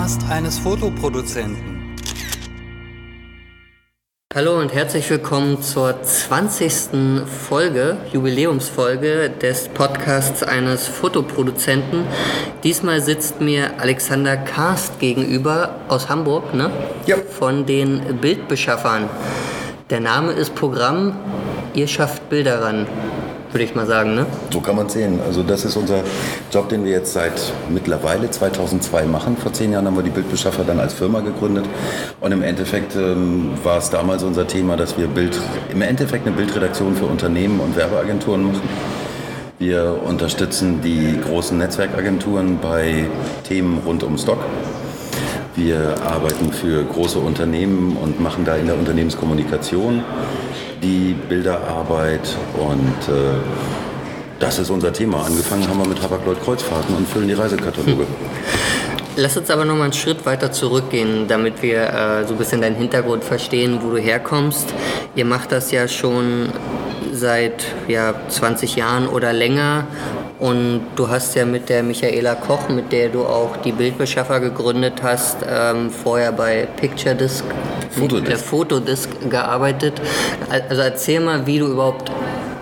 Podcast eines Fotoproduzenten. Hallo und herzlich willkommen zur 20. Folge, Jubiläumsfolge des Podcasts eines Fotoproduzenten. Diesmal sitzt mir Alexander Karst gegenüber aus Hamburg, ne? Ja. Von den Bildbeschaffern. Der Name ist Programm, ihr schafft Bilder ran würde ich mal sagen. Ne? So kann man sehen. Also das ist unser Job, den wir jetzt seit mittlerweile 2002 machen. Vor zehn Jahren haben wir die Bildbeschaffer dann als Firma gegründet. Und im Endeffekt ähm, war es damals unser Thema, dass wir Bild, im Endeffekt eine Bildredaktion für Unternehmen und Werbeagenturen machen. Wir unterstützen die großen Netzwerkagenturen bei Themen rund um Stock. Wir arbeiten für große Unternehmen und machen da in der Unternehmenskommunikation die Bilderarbeit und äh, das ist unser Thema. Angefangen haben wir mit Hapag-Lloyd-Kreuzfahrten und füllen die Reisekataloge. Lass uns aber noch mal einen Schritt weiter zurückgehen, damit wir äh, so ein bisschen deinen Hintergrund verstehen, wo du herkommst. Ihr macht das ja schon seit ja, 20 Jahren oder länger und du hast ja mit der Michaela Koch, mit der du auch die Bildbeschaffer gegründet hast, ähm, vorher bei Picture Disc, Fotodisc. der Fotodisc gearbeitet. Also erzähl mal, wie du überhaupt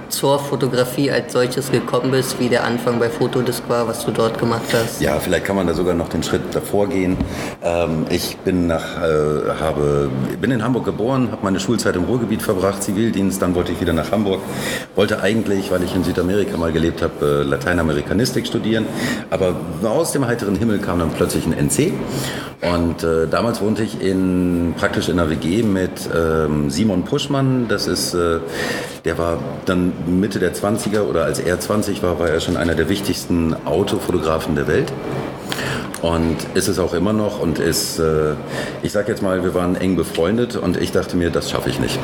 zur Fotografie als solches gekommen bist, wie der Anfang bei Fotodisc war, was du dort gemacht hast? Ja, vielleicht kann man da sogar noch den Schritt davor gehen. Ähm, ich bin, nach, äh, habe, bin in Hamburg geboren, habe meine Schulzeit im Ruhrgebiet verbracht, Zivildienst, dann wollte ich wieder nach Hamburg. Wollte eigentlich, weil ich in Südamerika mal gelebt habe, äh, Lateinamerikanistik studieren, aber aus dem heiteren Himmel kam dann plötzlich ein NC und äh, damals wohnte ich in, praktisch in einer WG mit ähm, Simon Puschmann, das ist, äh, der war dann Mitte der 20er oder als er 20 war, war er schon einer der wichtigsten Autofotografen der Welt. Und ist es auch immer noch und ist, äh, ich sag jetzt mal, wir waren eng befreundet und ich dachte mir, das schaffe ich nicht.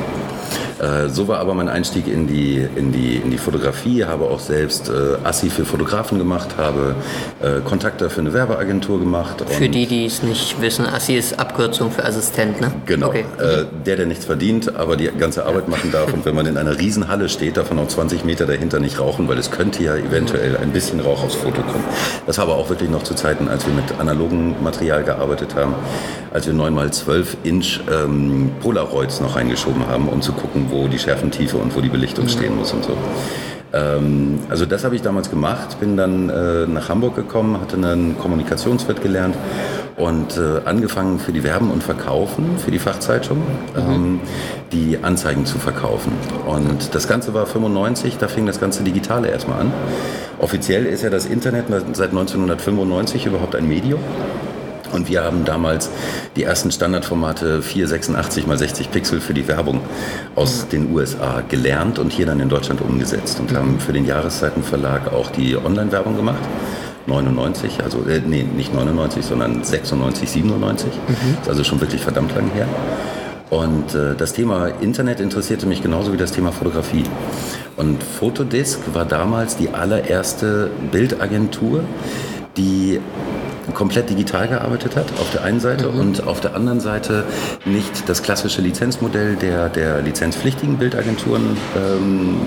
Äh, so war aber mein Einstieg in die, in die, in die Fotografie, habe auch selbst äh, Assi für Fotografen gemacht, habe äh, Kontakte für eine Werbeagentur gemacht. Für die, die es nicht wissen, Assi ist Abkürzung für Assistent, ne? Genau, Okay. äh, der, der nichts verdient, aber die ganze Arbeit machen darf. Und wenn man in einer Riesenhalle steht, darf man auch 20 Meter dahinter nicht rauchen, weil es könnte ja eventuell ein bisschen Rauch aufs Foto kommen. Das war aber auch wirklich noch zu Zeiten, als wir mit analogem Material gearbeitet haben, als wir 9x12 Inch ähm, Polaroids noch reingeschoben haben, um zu gucken, wo die Schärfentiefe und wo die Belichtung stehen muss und so. Ähm, also das habe ich damals gemacht, bin dann äh, nach Hamburg gekommen, hatte einen Kommunikationswirt gelernt und äh, angefangen für die Werben und Verkaufen, für die Fachzeitung, ähm, die Anzeigen zu verkaufen. Und das Ganze war 95, da fing das ganze Digitale erstmal an. Offiziell ist ja das Internet seit 1995 überhaupt ein Medium. Und wir haben damals die ersten Standardformate 486 x 60 Pixel für die Werbung aus den USA gelernt und hier dann in Deutschland umgesetzt und haben für den Jahreszeitenverlag auch die Online-Werbung gemacht. 99, also äh, nee, nicht 99, sondern 96, 97. Ist also schon wirklich verdammt lang her. Und äh, das Thema Internet interessierte mich genauso wie das Thema Fotografie. Und Fotodisc war damals die allererste Bildagentur, die komplett digital gearbeitet hat, auf der einen Seite, und auf der anderen Seite nicht das klassische Lizenzmodell der, der lizenzpflichtigen Bildagenturen ähm,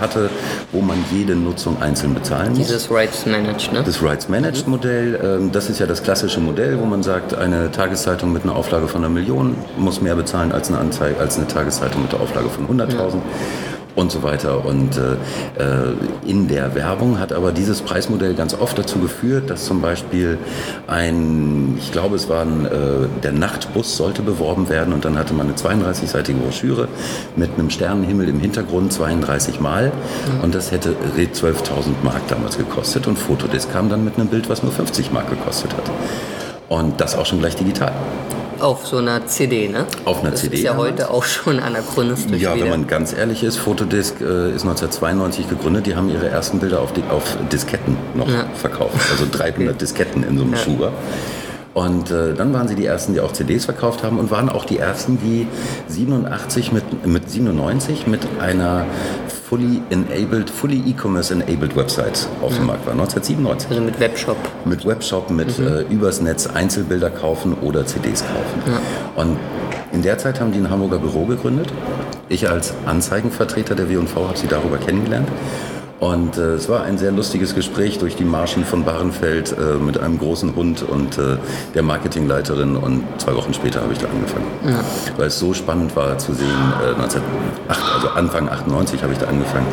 hatte, wo man jede Nutzung einzeln bezahlen muss. Dieses Rights Managed, ne? Das Rights Managed Modell, ähm, das ist ja das klassische Modell, wo man sagt, eine Tageszeitung mit einer Auflage von einer Million muss mehr bezahlen als eine Anzeige, als eine Tageszeitung mit der Auflage von 100.000. Und so weiter. Und äh, äh, in der Werbung hat aber dieses Preismodell ganz oft dazu geführt, dass zum Beispiel ein, ich glaube, es war ein, äh, der Nachtbus sollte beworben werden und dann hatte man eine 32-seitige Broschüre mit einem Sternenhimmel im Hintergrund 32 Mal und das hätte 12.000 Mark damals gekostet und Fotodisc kam dann mit einem Bild, was nur 50 Mark gekostet hat. Und das auch schon gleich digital. Auf so einer CD, ne? Auf einer das CD ist ja damals. heute auch schon anachronistisch Ja, wieder. wenn man ganz ehrlich ist, Fotodisc äh, ist 1992 gegründet. Die haben ihre ersten Bilder auf, die, auf Disketten noch Ja. verkauft. Also 300 Disketten in so einem Ja. Schuber. Und äh, dann waren sie die ersten, die auch CDs verkauft haben und waren auch die ersten, die 87 mit, mit 97 mit einer fully enabled, fully e-commerce enabled Website auf dem Markt waren. 1997 also mit Webshop. mit Webshop, mit äh, übers Netz Einzelbilder kaufen oder CDs kaufen. Und in der Zeit haben die ein Hamburger Büro gegründet. Ich als Anzeigenvertreter der W&V habe sie darüber kennengelernt. Und äh, es war ein sehr lustiges Gespräch durch die Marschen von Bahrenfeld äh, mit einem großen Hund und äh, der Marketingleiterin. Und zwei Wochen später habe ich da angefangen. Ja. Weil es so spannend war zu sehen, 1908, äh, also Anfang 98 habe ich da angefangen.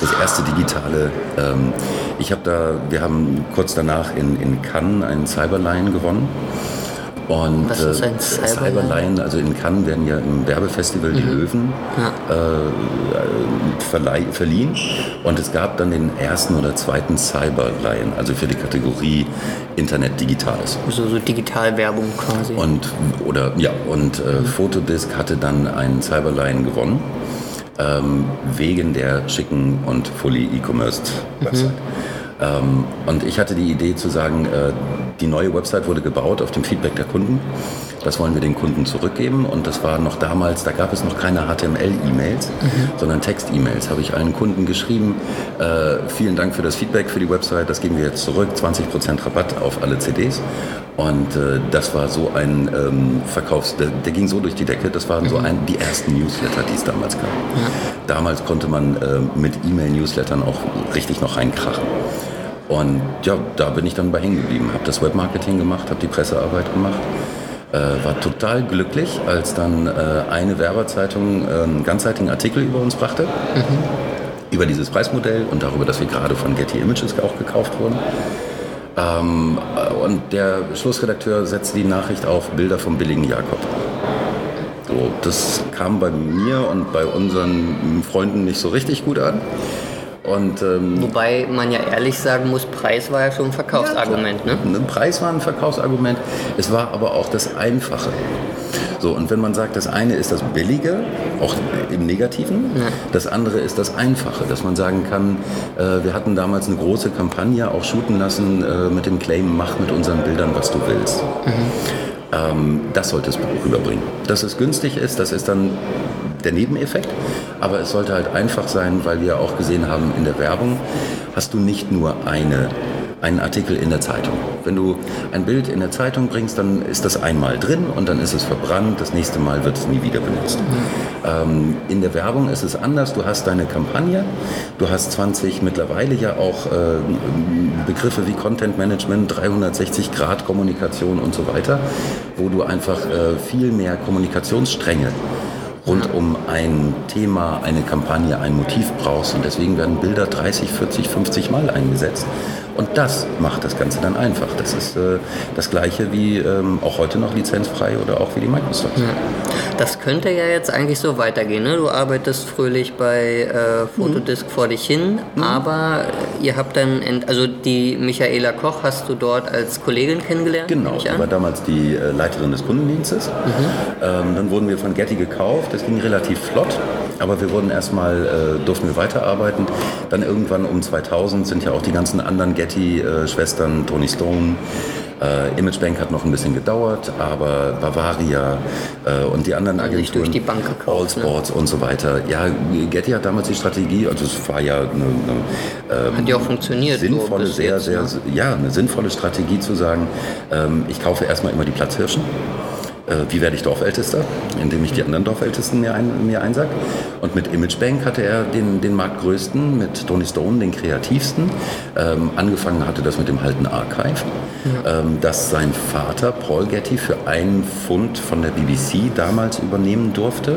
Das erste digitale. Ähm, ich habe da, wir haben kurz danach in, in Cannes einen Cyberline gewonnen. Und Was ist ein Cyberline? Cyberline, also in Cannes werden ja im Werbefestival mhm. die Löwen ja. äh, verliehen. Und es gab dann den ersten oder zweiten Cyberline, also für die Kategorie Internet Digitales. Also so Digitalwerbung quasi. Und, oder, ja, und äh, mhm. Fotodisk hatte dann einen Cyberline gewonnen. Ähm, wegen der schicken und fully E-Commerce-Website. Mhm. Ähm, und ich hatte die Idee zu sagen, äh, die neue Website wurde gebaut auf dem Feedback der Kunden. Das wollen wir den Kunden zurückgeben. Und das war noch damals, da gab es noch keine HTML-E-Mails, mhm. sondern Text-E-Mails. Habe ich allen Kunden geschrieben, äh, vielen Dank für das Feedback für die Website, das geben wir jetzt zurück, 20% Rabatt auf alle CDs. Und äh, das war so ein ähm, Verkaufs... Der, der, ging so durch die Decke, das waren so mhm. ein, die ersten Newsletter, die es damals gab. Ja. Damals konnte man äh, mit E-Mail-Newslettern auch richtig noch reinkrachen. Und ja, da bin ich dann bei hängen geblieben, habe das Webmarketing gemacht, habe die Pressearbeit gemacht. Äh, war total glücklich, als dann äh, eine Werberzeitung äh, einen ganzseitigen Artikel über uns brachte. Mhm. Über dieses Preismodell und darüber, dass wir gerade von Getty Images auch gekauft wurden. Ähm, und der Schlussredakteur setzte die Nachricht auf Bilder vom billigen Jakob. So, das kam bei mir und bei unseren Freunden nicht so richtig gut an. Und, ähm, Wobei man ja ehrlich sagen muss, Preis war ja schon ein Verkaufsargument. Ja, ne? Preis war ein Verkaufsargument, es war aber auch das Einfache. So, und wenn man sagt, das eine ist das Billige, auch im Negativen, ja. das andere ist das Einfache, dass man sagen kann, äh, wir hatten damals eine große Kampagne auch shooten lassen äh, mit dem Claim, mach mit unseren Bildern, was du willst. Mhm. Ähm, das sollte es rüberbringen. Dass es günstig ist, das ist dann der Nebeneffekt. Aber es sollte halt einfach sein, weil wir auch gesehen haben, in der Werbung hast du nicht nur eine einen Artikel in der Zeitung. Wenn du ein Bild in der Zeitung bringst, dann ist das einmal drin und dann ist es verbrannt. Das nächste Mal wird es nie wieder benutzt. Ähm, in der Werbung ist es anders. Du hast deine Kampagne, du hast 20 mittlerweile ja auch äh, Begriffe wie Content Management, 360 Grad Kommunikation und so weiter, wo du einfach äh, viel mehr Kommunikationsstränge rund um ein Thema, eine Kampagne, ein Motiv brauchst. Und deswegen werden Bilder 30, 40, 50 Mal eingesetzt. Und das macht das Ganze dann einfach. Das ist äh, das gleiche wie ähm, auch heute noch lizenzfrei oder auch wie die Microsoft. Das könnte ja jetzt eigentlich so weitergehen. Ne? Du arbeitest fröhlich bei äh, Fotodisk mhm. vor dich hin, mhm. aber ihr habt dann, also die Michaela Koch hast du dort als Kollegin kennengelernt? Genau, sie war damals die äh, Leiterin des Kundendienstes. Mhm. Ähm, dann wurden wir von Getty gekauft. Das ging relativ flott. Aber wir wurden erstmal, äh, durften wir weiterarbeiten. Dann irgendwann um 2000 sind ja auch die ganzen anderen Getty-Schwestern, Tony Stone, äh, Imagebank hat noch ein bisschen gedauert, aber Bavaria äh, und die anderen also Agenturen, durch die Bank gekauft, All Sports ne? und so weiter. Ja, Getty hat damals die Strategie, also es war ja eine, eine ähm, hat ja auch funktioniert. Sinnvolle, so sehr, jetzt, sehr, ne? ja, eine sinnvolle Strategie zu sagen, ähm, ich kaufe erstmal immer die Platzhirschen äh, wie werde ich Dorfältester, indem ich die anderen Dorfältesten mir, ein, mir einsag. Und mit Imagebank hatte er den, den marktgrößten, mit Tony Stone den kreativsten. Ähm, angefangen hatte das mit dem Halten Archive, ja. ähm, das sein Vater Paul Getty für einen Pfund von der BBC damals übernehmen durfte,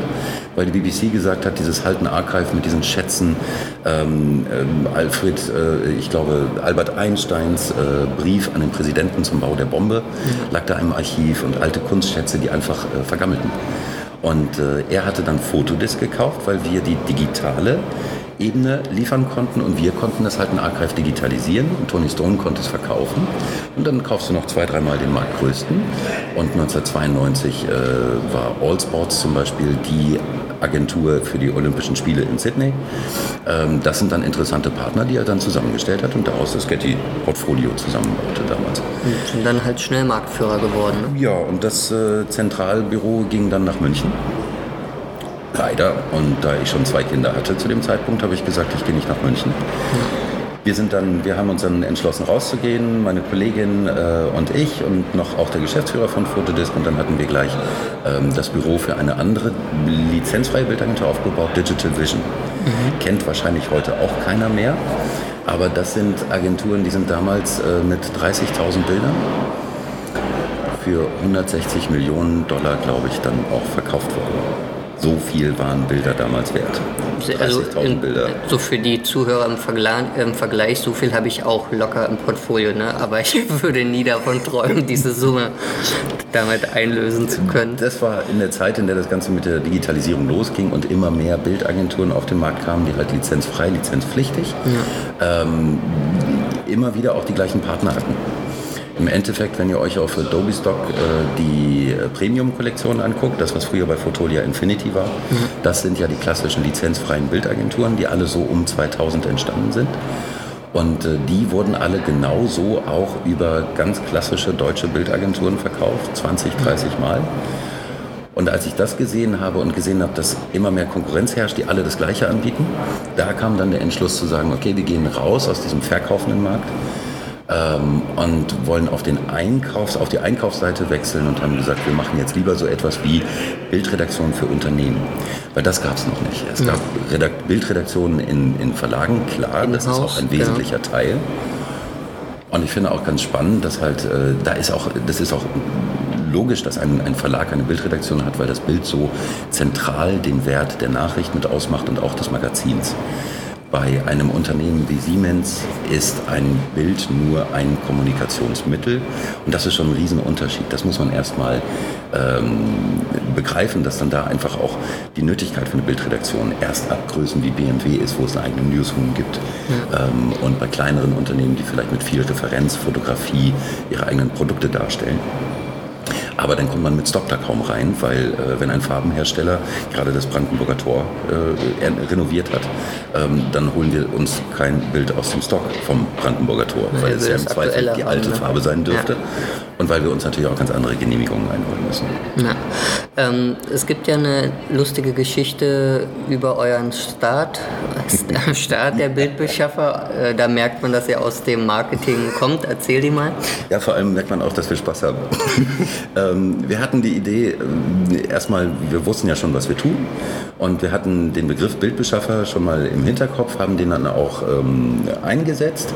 weil die BBC gesagt hat, dieses Halten Archive mit diesen Schätzen, ähm, ähm Alfred, äh, ich glaube Albert Einsteins äh, Brief an den Präsidenten zum Bau der Bombe, ja. lag da im Archiv und alte Kunstschätze, die einfach äh, vergammelten. Und äh, er hatte dann Fotodisk gekauft, weil wir die digitale Ebene liefern konnten und wir konnten das halt in Archive digitalisieren und Tony Stone konnte es verkaufen und dann kaufst du noch zwei, dreimal den marktgrößten und 1992 äh, war Allsports zum Beispiel die Agentur für die Olympischen Spiele in Sydney. Ähm, das sind dann interessante Partner, die er dann zusammengestellt hat und daraus das Getty Portfolio zusammenbaute damals. Und dann halt schnell Marktführer geworden. Ne? Ja, und das äh, Zentralbüro ging dann nach München. Leider. Und da ich schon zwei Kinder hatte zu dem Zeitpunkt, habe ich gesagt, ich gehe nicht nach München. Wir sind dann, wir haben uns dann entschlossen rauszugehen, meine Kollegin äh, und ich und noch auch der Geschäftsführer von Fotodisk und dann hatten wir gleich ähm, das Büro für eine andere lizenzfreie Bildagentur aufgebaut, Digital Vision. Mhm. Kennt wahrscheinlich heute auch keiner mehr, aber das sind Agenturen, die sind damals äh, mit 30.000 Bildern für 160 Millionen Dollar, glaube ich, dann auch verkauft worden. So viel waren Bilder damals wert. Also in, Bilder. So für die Zuhörer im Vergleich, im Vergleich so viel habe ich auch locker im Portfolio, ne? aber ich würde nie davon träumen, diese Summe damit einlösen zu können. Das war in der Zeit, in der das Ganze mit der Digitalisierung losging und immer mehr Bildagenturen auf den Markt kamen, die halt lizenzfrei, lizenzpflichtig, ja. ähm, immer wieder auch die gleichen Partner hatten. Im Endeffekt, wenn ihr euch auf Adobe Stock äh, die äh, Premium-Kollektion anguckt, das was früher bei Fotolia Infinity war, mhm. das sind ja die klassischen lizenzfreien Bildagenturen, die alle so um 2000 entstanden sind. Und äh, die wurden alle genauso auch über ganz klassische deutsche Bildagenturen verkauft, 20, 30 Mal. Und als ich das gesehen habe und gesehen habe, dass immer mehr Konkurrenz herrscht, die alle das Gleiche anbieten, da kam dann der Entschluss zu sagen, okay, wir gehen raus aus diesem verkaufenden Markt ähm, und wollen auf, den Einkaufs-, auf die Einkaufsseite wechseln und haben gesagt, wir machen jetzt lieber so etwas wie Bildredaktion für Unternehmen. Weil das gab es noch nicht. Es ja. gab Redakt Bildredaktionen in, in Verlagen, klar, in das ist auch ein wesentlicher ja. Teil. Und ich finde auch ganz spannend, dass halt, äh, da ist auch, das ist auch logisch, dass ein, ein, Verlag eine Bildredaktion hat, weil das Bild so zentral den Wert der Nachricht mit ausmacht und auch des Magazins. Bei einem Unternehmen wie Siemens ist ein Bild nur ein Kommunikationsmittel und das ist schon ein Riesenunterschied. Das muss man erstmal ähm, begreifen, dass dann da einfach auch die Nötigkeit für eine Bildredaktion erst ab Größen wie BMW ist, wo es einen eigenen Newsroom gibt. Ja. Ähm, und bei kleineren Unternehmen, die vielleicht mit viel Referenzfotografie ihre eigenen Produkte darstellen, aber dann kommt man mit Stock da kaum rein, weil äh, wenn ein Farbenhersteller gerade das Brandenburger Tor äh, renoviert hat, ähm, dann holen wir uns kein Bild aus dem Stock vom Brandenburger Tor, weil es ja im Zweifel die alte ne? Farbe sein dürfte. Ja. Und weil wir uns natürlich auch ganz andere Genehmigungen einholen müssen. Ähm, es gibt ja eine lustige Geschichte über euren Start, Start der Bildbeschaffer. Äh, da merkt man, dass ihr aus dem Marketing kommt. Erzähl die mal. Ja, vor allem merkt man auch, dass wir Spaß haben. ähm, wir hatten die Idee, äh, erstmal, wir wussten ja schon, was wir tun. Und wir hatten den Begriff Bildbeschaffer schon mal im Hinterkopf, haben den dann auch ähm, eingesetzt.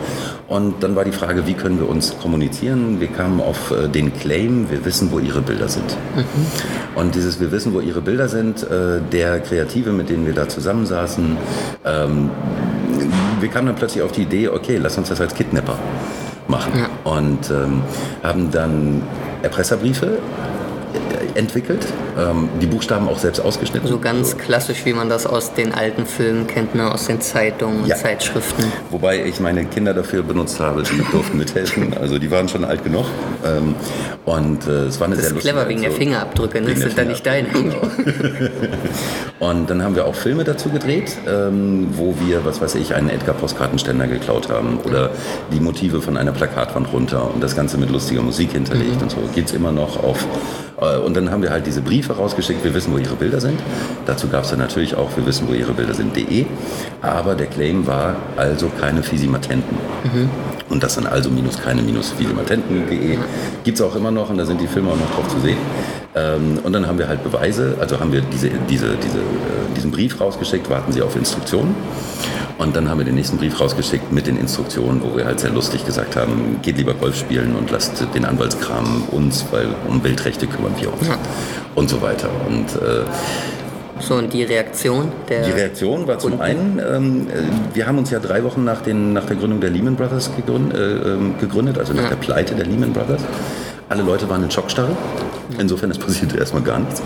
Und dann war die Frage, wie können wir uns kommunizieren? Wir kamen auf äh, den Claim, wir wissen, wo ihre Bilder sind. Mhm. Und dieses Wir wissen, wo ihre Bilder sind, äh, der Kreative, mit dem wir da zusammensaßen, ähm, wir kamen dann plötzlich auf die Idee, okay, lass uns das als Kidnapper machen. Ja. Und ähm, haben dann Erpresserbriefe entwickelt, ähm, die Buchstaben auch selbst ausgeschnitten. So ganz klassisch, wie man das aus den alten Filmen kennt, ne? aus den Zeitungen und ja. Zeitschriften. Wobei ich meine Kinder dafür benutzt habe, die durften mithelfen, also die waren schon alt genug. Ähm, und äh, es war eine das sehr ist clever wegen der Fingerabdrücke, ne? das sind da nicht deine. Genau. und dann haben wir auch Filme dazu gedreht, ähm, wo wir, was weiß ich, einen Edgar-Postkartenständer geklaut haben oder die Motive von einer Plakatwand runter und das Ganze mit lustiger Musik hinterlegt mhm. und so. Gibt es immer noch auf äh, und dann haben wir halt diese Briefe rausgeschickt, wir wissen, wo ihre Bilder sind. Dazu gab es dann natürlich auch, wir wissen, wo ihre Bilder sind.de. Aber der Claim war also keine Fisimatenten. Mhm. Und das dann also minus keine minus fisimatenten.de. Gibt es auch immer noch und da sind die Filme auch noch drauf zu sehen. Ähm, und dann haben wir halt Beweise, also haben wir diese, diese, diese, äh, diesen Brief rausgeschickt, warten Sie auf Instruktionen. Und dann haben wir den nächsten Brief rausgeschickt mit den Instruktionen, wo wir halt sehr lustig gesagt haben, geht lieber Golf spielen und lasst den Anwaltskram uns, weil um Bildrechte kümmern wir uns. Ja. Und so weiter. Und äh, so, und die Reaktion der. Die Reaktion war zum einen, ähm, wir haben uns ja drei Wochen nach, den, nach der Gründung der Lehman Brothers gegründet, äh, ähm, gegründet also nach ja. der Pleite der Lehman Brothers. Alle Leute waren in Schockstarre. Insofern, es passierte erstmal gar nichts.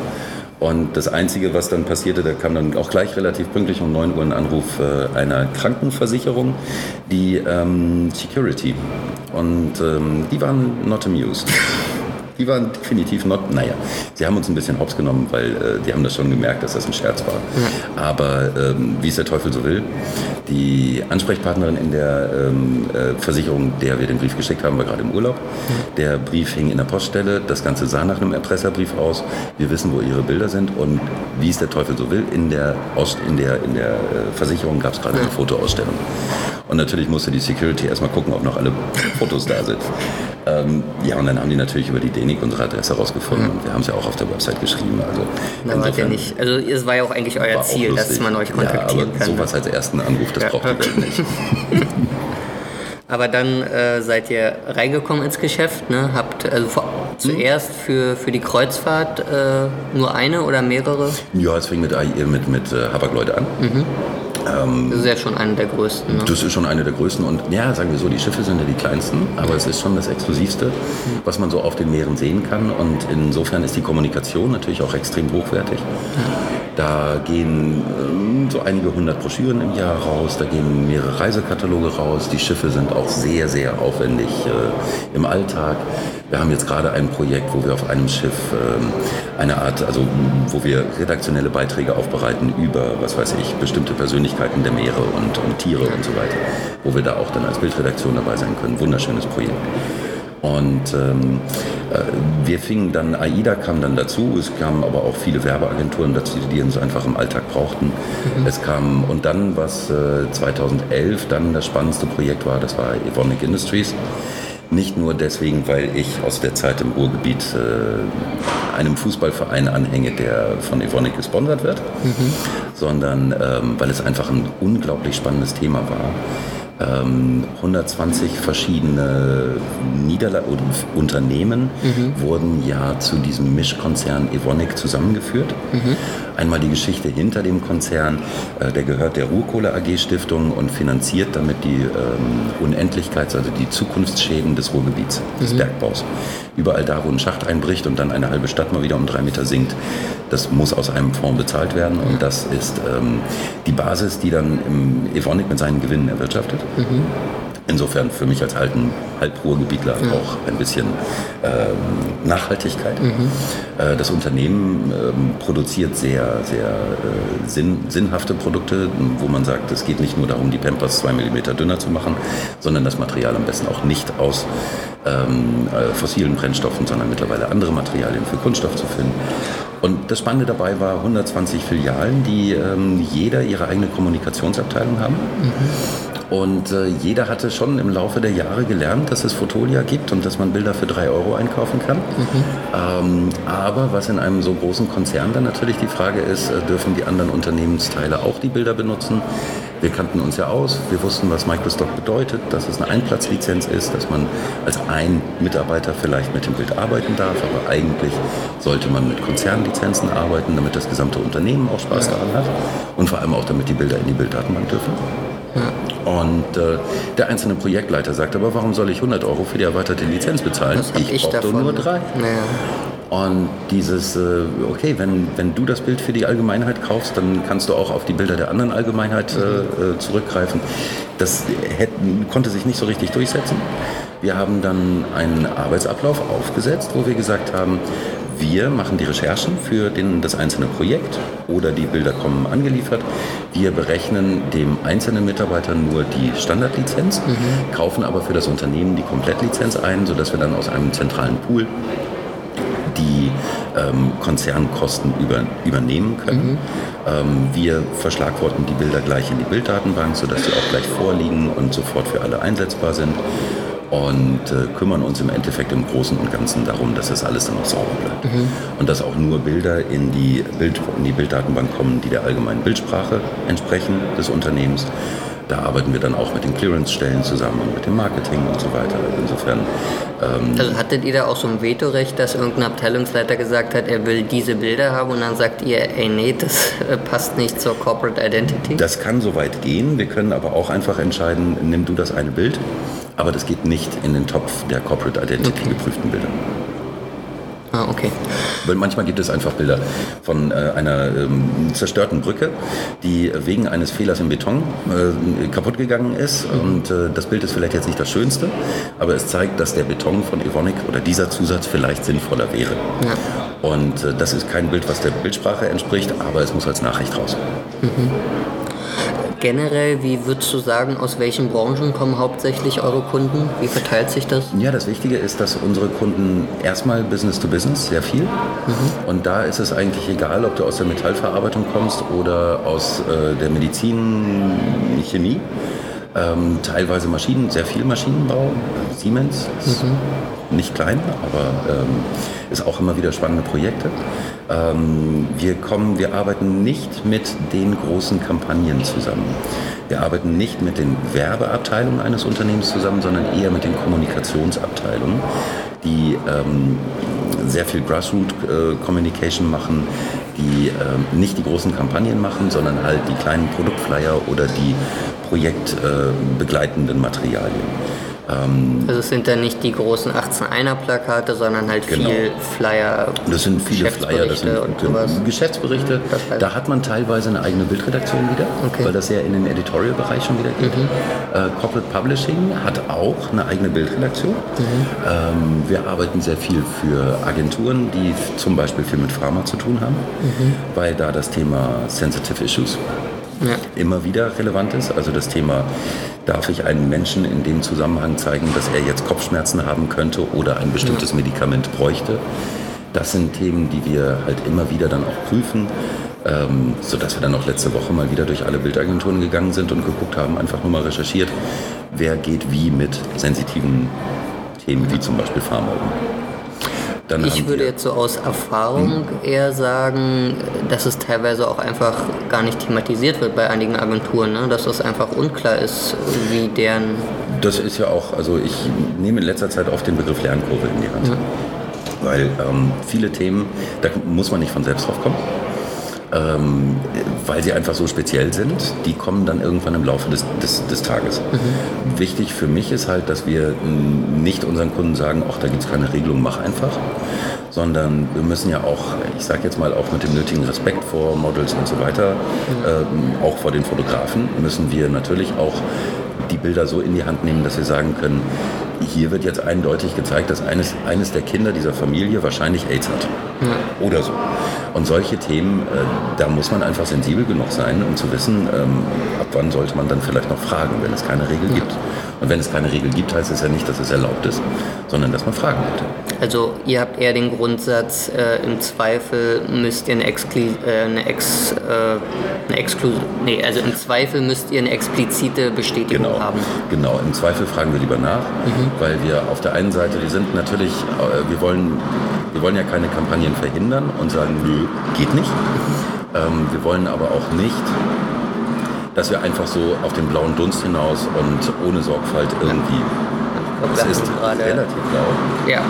Und das Einzige, was dann passierte, da kam dann auch gleich relativ pünktlich um 9 Uhr ein Anruf äh, einer Krankenversicherung, die ähm, Security. Und ähm, die waren not amused. Die waren definitiv not, naja, sie haben uns ein bisschen hops genommen, weil äh, die haben das schon gemerkt, dass das ein Scherz war. Ja. Aber ähm, wie es der Teufel so will, die Ansprechpartnerin in der ähm, äh, Versicherung, der wir den Brief geschickt haben, war gerade im Urlaub. Mhm. Der Brief hing in der Poststelle, das Ganze sah nach einem Erpresserbrief aus. Wir wissen, wo ihre Bilder sind und wie es der Teufel so will, in der, Aus in der, in der äh, Versicherung gab es gerade eine Fotoausstellung. Und natürlich musste die Security erstmal gucken, ob noch alle Fotos da sind. Ähm, ja, und dann haben die natürlich über die DENIC unsere Adresse rausgefunden. Und wir haben es ja auch auf der Website geschrieben. Also, Na, wart ja nicht. Also es war ja auch eigentlich euer Ziel, dass man euch kontaktieren ja, aber kann. Sowas als ersten Anruf, das ja. braucht ihr Welt nicht. aber dann äh, seid ihr reingekommen ins Geschäft, ne? Habt also vor, zuerst für, für die Kreuzfahrt äh, nur eine oder mehrere? Ja, es fing mit, mit, mit äh, Habak-Leute an. Mhm. Ähm, das ist ja schon eine der größten. Ne? Das ist schon eine der größten. Und ja, sagen wir so, die Schiffe sind ja die kleinsten, aber es ist schon das Exklusivste, was man so auf den Meeren sehen kann. Und insofern ist die Kommunikation natürlich auch extrem hochwertig. Da gehen ähm, so einige hundert Broschüren im Jahr raus, da gehen mehrere Reisekataloge raus. Die Schiffe sind auch sehr, sehr aufwendig äh, im Alltag. Wir haben jetzt gerade ein Projekt, wo wir auf einem Schiff ähm, eine Art, also wo wir redaktionelle Beiträge aufbereiten über, was weiß ich, bestimmte Persönlichkeiten der Meere und, und Tiere und so weiter, wo wir da auch dann als Bildredaktion dabei sein können. Wunderschönes Projekt. Und ähm, äh, wir fingen dann, AIDA kam dann dazu, es kamen aber auch viele Werbeagenturen dazu, die uns einfach im Alltag brauchten. Mhm. Es kam, und dann, was äh, 2011 dann das spannendste Projekt war, das war Evonik Industries. Nicht nur deswegen, weil ich aus der Zeit im Ruhrgebiet äh, einem Fußballverein anhänge, der von Evonik gesponsert wird, mhm. sondern ähm, weil es einfach ein unglaublich spannendes Thema war 120 ähm, verschiedene Niederla Unternehmen mhm. wurden ja zu diesem Mischkonzern Evonik zusammengeführt. Mhm. Einmal die Geschichte hinter dem Konzern, äh, der gehört der Ruhrkohle AG Stiftung und finanziert damit die ähm, Unendlichkeits-, also die Zukunftsschäden des Ruhrgebiets, des mhm. Bergbaus. Überall da, wo ein Schacht einbricht und dann eine halbe Stadt mal wieder um drei Meter sinkt, das muss aus einem Fonds bezahlt werden und das ist ähm, die Basis, die dann Evonik mit seinen Gewinnen erwirtschaftet. Mhm. Insofern für mich als alten Halbruhrgebietler ja. auch ein bisschen ähm, Nachhaltigkeit. Mhm. Äh, das Unternehmen ähm, produziert sehr, sehr äh, sinn, sinnhafte Produkte, wo man sagt, es geht nicht nur darum, die Pampers zwei Millimeter dünner zu machen, sondern das Material am besten auch nicht aus ähm, äh, fossilen Brennstoffen, sondern mittlerweile andere Materialien für Kunststoff zu finden. Und das Spannende dabei war 120 Filialen, die ähm, jeder ihre eigene Kommunikationsabteilung haben. Mhm. Und äh, jeder hatte schon im Laufe der Jahre gelernt, dass es Fotolia gibt und dass man Bilder für drei Euro einkaufen kann. Mhm. Ähm, aber was in einem so großen Konzern dann natürlich die Frage ist, äh, dürfen die anderen Unternehmensteile auch die Bilder benutzen? Wir kannten uns ja aus, wir wussten, was Microstock bedeutet, dass es eine Einplatzlizenz ist, dass man als ein Mitarbeiter vielleicht mit dem Bild arbeiten darf, aber eigentlich sollte man mit Konzernlizenzen arbeiten, damit das gesamte Unternehmen auch Spaß daran hat und vor allem auch damit die Bilder in die Bilddatenbank dürfen. Und äh, der einzelne Projektleiter sagt, aber warum soll ich 100 Euro für die erweiterte Lizenz bezahlen? ich ich brauche nur drei. Naja. Und dieses, äh, okay, wenn, wenn du das Bild für die Allgemeinheit kaufst, dann kannst du auch auf die Bilder der anderen Allgemeinheit äh, äh zurückgreifen. Das hätten, konnte sich nicht so richtig durchsetzen. Wir haben dann einen Arbeitsablauf aufgesetzt, wo wir gesagt haben, wir machen die Recherchen für den, das einzelne Projekt oder die Bilder kommen angeliefert. Wir berechnen dem einzelnen Mitarbeiter nur die Standardlizenz, mhm. kaufen aber für das Unternehmen die Komplettlizenz ein, sodass wir dann aus einem zentralen Pool die ähm, Konzernkosten über, übernehmen können. Mhm. Ähm, wir verschlagworten die Bilder gleich in die Bilddatenbank, sodass sie auch gleich vorliegen und sofort für alle einsetzbar sind und äh, kümmern uns im Endeffekt im Großen und Ganzen darum, dass das alles dann auch sauber bleibt. Mhm. Und dass auch nur Bilder in die, Bild, in die Bilddatenbank kommen, die der allgemeinen Bildsprache entsprechen des Unternehmens. Da arbeiten wir dann auch mit den Clearance-Stellen zusammen und mit dem Marketing und so weiter. Insofern. Ähm also hattet ihr da auch so ein Vetorecht, dass irgendein Abteilungsleiter gesagt hat, er will diese Bilder haben und dann sagt ihr, ey, nee, das äh, passt nicht zur Corporate Identity? Das kann so weit gehen. Wir können aber auch einfach entscheiden, nimm du das eine Bild aber das geht nicht in den Topf der Corporate Identity okay. geprüften Bilder. Ah, okay. Weil manchmal gibt es einfach Bilder von äh, einer ähm, zerstörten Brücke, die wegen eines Fehlers im Beton äh, kaputt gegangen ist. Und äh, das Bild ist vielleicht jetzt nicht das schönste, aber es zeigt, dass der Beton von Evonik oder dieser Zusatz vielleicht sinnvoller wäre. Ja. Und äh, das ist kein Bild, was der Bildsprache entspricht, aber es muss als Nachricht raus. Generell, wie würdest du sagen, aus welchen Branchen kommen hauptsächlich eure Kunden? Wie verteilt sich das? Ja, das Wichtige ist, dass unsere Kunden erstmal Business to Business, sehr viel. Und da ist es eigentlich egal, ob du aus der Metallverarbeitung kommst oder aus äh, der Medizin, Chemie. Ähm, teilweise Maschinen, sehr viel Maschinenbau. Siemens ist nicht klein, aber ähm, ist auch immer wieder spannende Projekte. Ähm, wir kommen, wir arbeiten nicht mit den großen Kampagnen zusammen. Wir arbeiten nicht mit den Werbeabteilungen eines Unternehmens zusammen, sondern eher mit den Kommunikationsabteilungen, die ähm, sehr viel Grassroot-Communication machen, die ähm, nicht die großen Kampagnen machen, sondern halt die kleinen Produktflyer oder die projektbegleitenden Materialien. Ähm, Also es sind dann nicht die großen 18-Einer-Plakate, sondern halt Genau. viel Flyer, Das sind viele Flyer, das sind Geschäftsberichte. Geschäftsberichte. Das heißt- Da hat man teilweise eine eigene Bildredaktion wieder, Okay. weil das ja in den Editorial-Bereich schon wieder geht. Äh, Corporate Publishing hat auch eine eigene Bildredaktion. Ähm, wir arbeiten sehr viel für Agenturen, die zum Beispiel viel mit Pharma zu tun haben, weil da das Thema Sensitive Issues Ja. immer wieder relevant ist. Also das Thema, darf ich einen Menschen in dem Zusammenhang zeigen, dass er jetzt Kopfschmerzen haben könnte oder ein bestimmtes Medikament bräuchte. Das sind Themen, die wir halt immer wieder dann auch prüfen, ähm, sodass wir dann auch letzte Woche mal wieder durch alle Bildagenturen gegangen sind und geguckt haben, einfach nur mal recherchiert, wer geht wie mit sensitiven Themen wie zum Beispiel Pharma um. Dann Ich würde jetzt so aus Erfahrung eher sagen, dass es teilweise auch einfach gar nicht thematisiert wird bei einigen Agenturen, ne? dass das einfach unklar ist, wie deren... Das ist ja auch, also ich nehme in letzter Zeit oft den Begriff Lernkurve in die Hand. Weil ähm, viele Themen, da muss man nicht von selbst drauf kommen. Ähm, weil sie einfach so speziell sind, die kommen dann irgendwann im Laufe des, des, des Tages. Wichtig für mich ist halt, dass wir nicht unseren Kunden sagen, ach, da gibt es keine Regelung, mach einfach. Sondern wir müssen ja auch, ich sage jetzt mal auch mit dem nötigen Respekt vor Models und so weiter, ähm, auch vor den Fotografen, müssen wir natürlich auch die Bilder so in die Hand nehmen, dass wir sagen können, hier wird jetzt eindeutig gezeigt, dass eines, eines der Kinder dieser Familie wahrscheinlich AIDS hat. Oder so. Und solche Themen, äh, da muss man einfach sensibel genug sein, um zu wissen, ähm, ab wann sollte man dann vielleicht noch fragen, wenn es keine Regel gibt. Und wenn es keine Regel gibt, heißt es ja nicht, dass es erlaubt ist, sondern dass man fragen sollte. Also ihr habt eher den Grundsatz, äh, im Zweifel müsst ihr eine, Exkli äh, eine, Ex, äh, eine Exklu nee, also im Zweifel müsst ihr eine explizite Bestätigung Genau, haben. genau. Im Zweifel fragen wir lieber nach, weil wir auf der einen Seite, wir sind natürlich, äh, wir wollen, wir wollen ja keine Kampagnen verhindern und sagen, nö, geht nicht. Ähm, wir wollen aber auch nicht, dass wir einfach so auf den blauen Dunst hinaus und ohne Sorgfalt irgendwie. Glaub, wir ist gerade- relativ laut. Ja,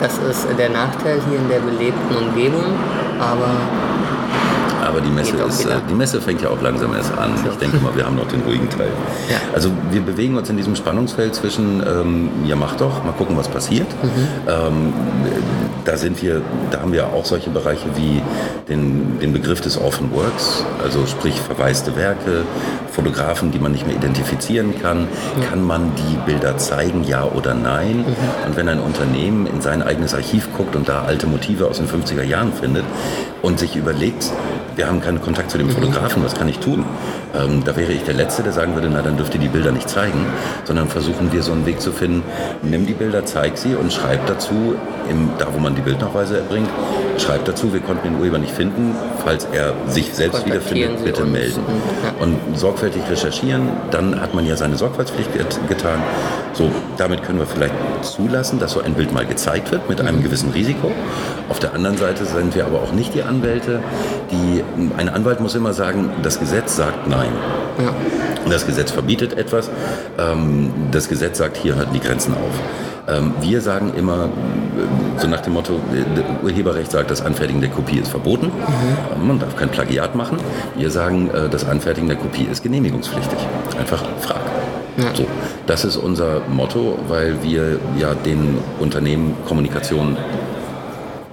das ist der Nachteil hier in der belebten Umgebung, aber Aber die Messe, ist, äh, die Messe fängt ja auch langsam erst an. Ich denke mal, wir haben noch den ruhigen Teil. Ja. Also wir bewegen uns in diesem Spannungsfeld zwischen, ähm, ja mach doch, mal gucken, was passiert. Ähm, da sind wir, da haben wir auch solche Bereiche wie den, den Begriff des Orphan Works, also sprich verwaiste Werke, Fotografen, die man nicht mehr identifizieren kann. Kann man die Bilder zeigen, ja oder nein? Und wenn ein Unternehmen in sein eigenes Archiv guckt und da alte Motive aus den 50er Jahren findet und sich überlegt, wir haben keinen Kontakt zu dem Fotografen, was kann ich tun? Ähm, da wäre ich der Letzte, der sagen würde, na dann dürft ihr die Bilder nicht zeigen, sondern versuchen wir so einen Weg zu finden, nimm die Bilder, zeig sie und schreib dazu, im, da wo man die Bildnachweise erbringt, schreib dazu, wir konnten den Urheber nicht finden, falls er sich selbst wiederfindet, Sie bitte uns melden. und, ja. Und sorgfältig recherchieren, dann hat man ja seine Sorgfaltspflicht get getan. So, damit können wir vielleicht zulassen, dass so ein Bild mal gezeigt wird mit einem gewissen Risiko. Auf der anderen Seite sind wir aber auch nicht die Anwälte, die, ein Anwalt muss immer sagen, das Gesetz sagt nein. ja. Das Gesetz verbietet etwas, ähm, das Gesetz sagt, hier hörten die Grenzen auf. Ähm, wir sagen immer, äh, so nach dem Motto, äh, Urheberrecht sagt, das Anfertigen der Kopie ist verboten, Mhm. man darf kein Plagiat machen. Wir sagen, äh, das Anfertigen der Kopie ist genehmigungspflichtig. Einfach frag. Ja. So, das ist unser Motto, weil wir ja den Unternehmen Kommunikation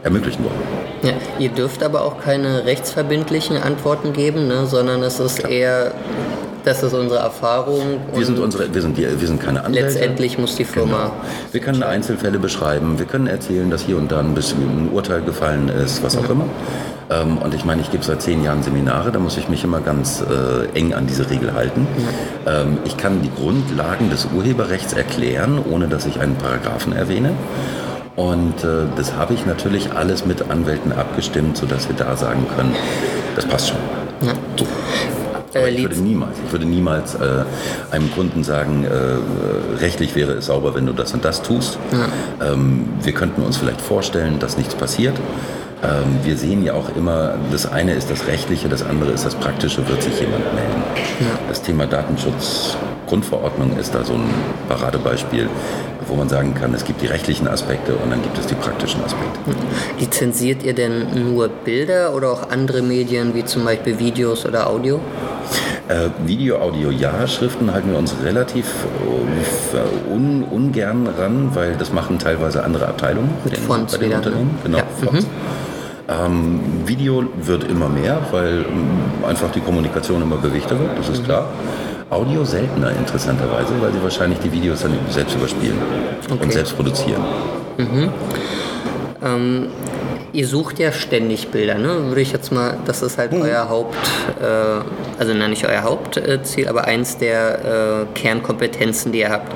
ermöglichen wollen. Ja, ihr dürft aber auch keine rechtsverbindlichen Antworten geben, ne, sondern es ist eher das ist unsere Erfahrung. Wir sind, unsere, wir sind, die, wir sind keine Anwälte. Letztendlich muss die Firma. Genau. Wir können Einzelfälle beschreiben, wir können erzählen, dass hier und da ein bisschen ein Urteil gefallen ist, was auch ja. immer. Ähm, und ich meine, ich gebe seit zehn Jahren Seminare, da muss ich mich immer ganz äh, eng an diese Regel halten. Ja. Ähm, ich kann die Grundlagen des Urheberrechts erklären, ohne dass ich einen Paragraphen erwähne. Und äh, das habe ich natürlich alles mit Anwälten abgestimmt, sodass wir da sagen können, das passt schon. Ja. So. Aber ich würde niemals, ich würde niemals äh, einem Kunden sagen, äh, rechtlich wäre es sauber, wenn du das und das tust. Ja. Ähm, wir könnten uns vielleicht vorstellen, dass nichts passiert. Ähm, wir sehen ja auch immer, das eine ist das Rechtliche, das andere ist das Praktische, wird sich jemand melden. Ja. Das Thema Datenschutz, Grundverordnung ist da so ein Paradebeispiel wo man sagen kann, es gibt die rechtlichen Aspekte und dann gibt es die praktischen Aspekte. Lizenziert ihr denn nur Bilder oder auch andere Medien wie zum Beispiel Videos oder Audio? Äh, Video, Audio ja, Schriften halten wir uns relativ äh, un, ungern ran, weil das machen teilweise andere Abteilungen Mit den, Fonts bei den wieder, ne? Unternehmen. Genau, ja. Fonts. Mhm. Ähm, Video wird immer mehr, weil ähm, einfach die Kommunikation immer gewichtiger wird, das ist klar. Audio seltener interessanterweise, weil sie wahrscheinlich die Videos dann selbst überspielen okay. und selbst produzieren. Mhm. Ähm, ihr sucht ja ständig Bilder, ne? Würde ich jetzt mal, das ist halt mhm. euer Haupt, äh, also nein, nicht euer Hauptziel, aber eins der äh, Kernkompetenzen, die ihr habt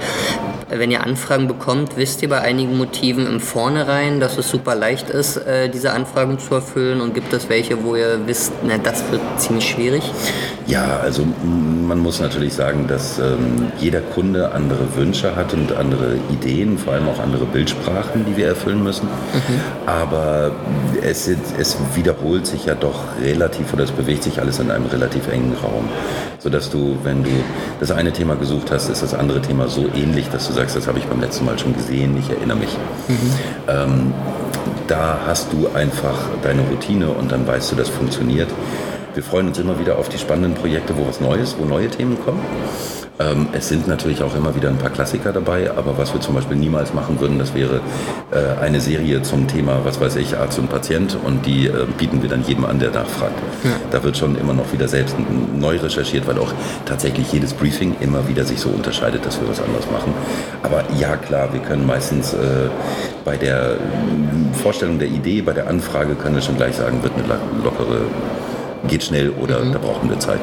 wenn ihr Anfragen bekommt, wisst ihr bei einigen Motiven im Vornherein, dass es super leicht ist, äh, diese Anfragen zu erfüllen? Und gibt es welche, wo ihr wisst, na, das wird ziemlich schwierig? Ja, also man muss natürlich sagen, dass ähm, jeder Kunde andere Wünsche hat und andere Ideen, vor allem auch andere Bildsprachen, die wir erfüllen müssen. Mhm. Aber es, es wiederholt sich ja doch relativ oder es bewegt sich alles in einem relativ engen Raum sodass du, wenn du das eine Thema gesucht hast, ist das andere Thema so ähnlich, dass du sagst, das habe ich beim letzten Mal schon gesehen, ich erinnere mich. Mhm. Ähm, da hast du einfach deine Routine und dann weißt du, das funktioniert. Wir freuen uns immer wieder auf die spannenden Projekte, wo was Neues, wo neue Themen kommen. Ähm, es sind natürlich auch immer wieder ein paar Klassiker dabei, aber was wir zum Beispiel niemals machen würden, das wäre äh, eine Serie zum Thema, was weiß ich, Arzt und Patient und die äh, bieten wir dann jedem an, der nachfragt. Ja. Da wird schon immer noch wieder selbst neu recherchiert, weil auch tatsächlich jedes Briefing immer wieder sich so unterscheidet, dass wir was anderes machen. Aber ja, klar, wir können meistens äh, bei der Vorstellung der Idee, bei der Anfrage können wir schon gleich sagen, wird eine lockere geht schnell oder mhm. da brauchen wir Zeit.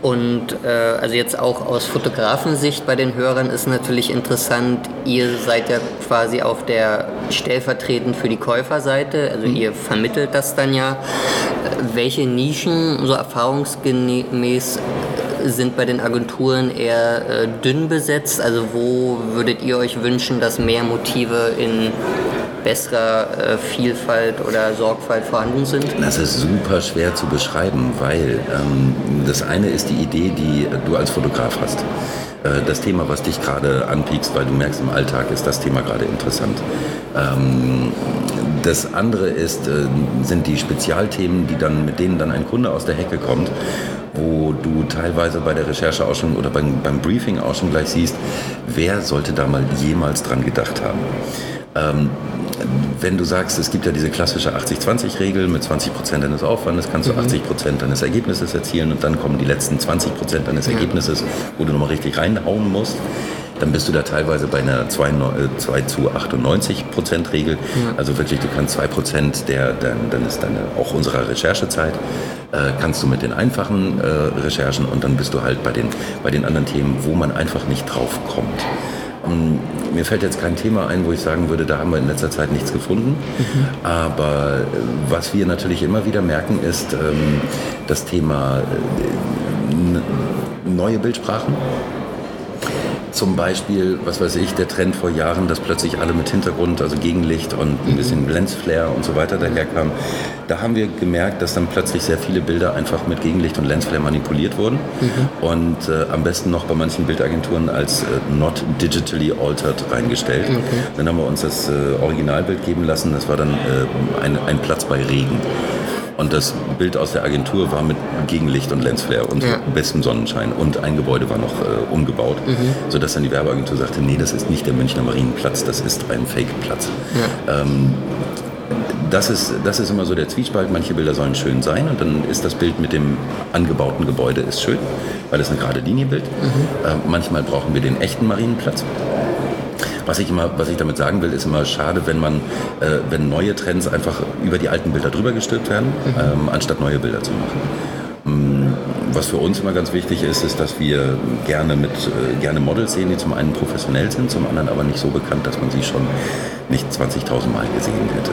Und äh, also jetzt auch aus Fotografensicht bei den Hörern ist natürlich interessant, ihr seid ja quasi auf der stellvertretend für die Käuferseite, also mhm. ihr vermittelt das dann ja. Welche Nischen so erfahrungsgemäß sind bei den Agenturen eher äh, dünn besetzt? Also wo würdet ihr euch wünschen, dass mehr Motive in besserer äh, Vielfalt oder Sorgfalt vorhanden sind? Das ist super schwer zu beschreiben, weil ähm, das eine ist die Idee, die du als Fotograf hast. Äh, das Thema, was dich gerade anpiekst, weil du merkst, im Alltag ist das Thema gerade interessant. Ähm, das andere ist, äh, sind die Spezialthemen, die dann, mit denen dann ein Kunde aus der Hecke kommt wo du teilweise bei der Recherche auch schon oder beim, beim Briefing auch schon gleich siehst, wer sollte da mal jemals dran gedacht haben. Ähm, wenn du sagst, es gibt ja diese klassische 80-20-Regel, mit 20 Prozent deines Aufwandes kannst du mhm. 80 Prozent deines Ergebnisses erzielen und dann kommen die letzten 20 Prozent deines ja. Ergebnisses, wo du nochmal richtig reinhauen musst. Dann bist du da teilweise bei einer 2, 2 äh, zu 98 Prozent Regel. Ja. Also wirklich, du kannst 2 Prozent der, dann, dann ist deine, auch unserer Recherchezeit, äh, kannst du mit den einfachen äh, Recherchen und dann bist du halt bei den, bei den anderen Themen, wo man einfach nicht drauf kommt. Ähm, mir fällt jetzt kein Thema ein, wo ich sagen würde, da haben wir in letzter Zeit nichts gefunden. Mhm. Aber äh, was wir natürlich immer wieder merken, ist ähm, das Thema äh, neue Bildsprachen zum Beispiel, was weiß ich, der Trend vor Jahren, dass plötzlich alle mit Hintergrund, also Gegenlicht und ein bisschen Lensflare und so weiter daherkamen. Da haben wir gemerkt, dass dann plötzlich sehr viele Bilder einfach mit Gegenlicht und Lensflare manipuliert wurden mhm. und äh, am besten noch bei manchen Bildagenturen als äh, not digitally altered reingestellt. Okay. Dann haben wir uns das äh, Originalbild geben lassen, das war dann äh, ein, ein Platz bei Regen. Und das Bild aus der Agentur war mit Gegenlicht und Lensflare und ja. bestem Sonnenschein. Und ein Gebäude war noch äh, umgebaut, mhm. sodass dann die Werbeagentur sagte, nee, das ist nicht der Münchner Marienplatz, das ist ein Fake-Platz. Ja. Ähm, das ist, das ist immer so der Zwiespalt. Manche Bilder sollen schön sein und dann ist das Bild mit dem angebauten Gebäude ist schön, weil es eine gerade Linie bildet. Mhm. Äh, manchmal brauchen wir den echten Marienplatz. Was ich, immer, was ich damit sagen will, ist immer schade, wenn man, äh, wenn neue Trends einfach über die alten Bilder drüber gestülpt werden, mhm. ähm, anstatt neue Bilder zu machen. Was für uns immer ganz wichtig ist, ist, dass wir gerne mit äh, gerne Models sehen, die zum einen professionell sind, zum anderen aber nicht so bekannt, dass man sie schon nicht 20.000 Mal gesehen hätte.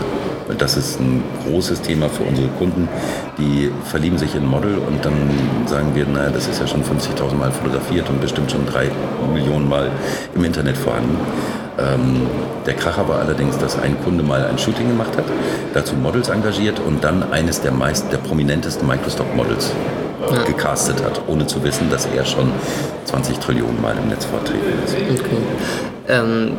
Weil das ist ein großes Thema für unsere Kunden. Die verlieben sich in Model und dann sagen wir, naja, das ist ja schon 50.000 Mal fotografiert und bestimmt schon drei Millionen Mal im Internet vorhanden. Ähm, der Kracher war allerdings, dass ein Kunde mal ein Shooting gemacht hat, dazu Models engagiert und dann eines der meist der prominentesten Microstock-Models ja. gecastet hat, ohne zu wissen, dass er schon 20 Trillionen Mal im Netz vertreten ist. Okay. Ähm,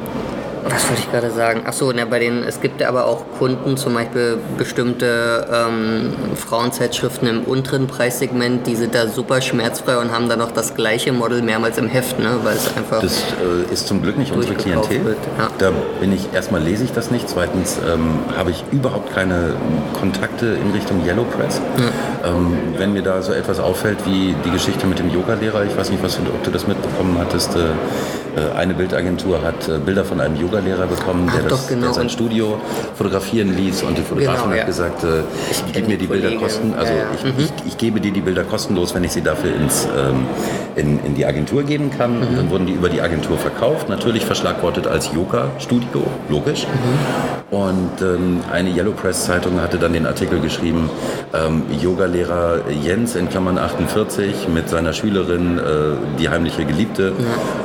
was wollte ich gerade sagen? Achso, ne, bei den, es gibt ja aber auch Kunden, zum Beispiel bestimmte ähm, Frauenzeitschriften im unteren Preissegment, die sind da super schmerzfrei und haben dann noch das gleiche Model mehrmals im Heft, ne? weil es einfach. Das äh, ist zum Glück nicht unsere Klientel. Ja. Da bin ich, erstmal lese ich das nicht, zweitens ähm, habe ich überhaupt keine Kontakte in Richtung Yellow Press. Ja. Ähm, wenn mir da so etwas auffällt wie die Geschichte mit dem Yoga-Lehrer, ich weiß nicht, was, ob du das mitbekommen hattest, äh, äh, eine Bildagentur hat äh, Bilder von einem Yogalehrer bekommen, der, das, genau. der, sein Studio fotografieren ließ und die Fotografin genau, ja. hat gesagt, äh, gib mir die Kollege. Bilder kosten, also ja, ja. Ich, mhm. ich, ich, gebe dir die Bilder kostenlos, wenn ich sie dafür ins, ähm, in, in die Agentur geben kann. Mhm. Und dann wurden die über die Agentur verkauft, natürlich verschlagwortet als Yoga-Studio, logisch. Mhm. Und ähm, eine Yellow Press Zeitung hatte dann den Artikel geschrieben, ähm, Yogalehrer Jens in Klammern 48 mit seiner Schülerin, äh, die heimliche Geliebte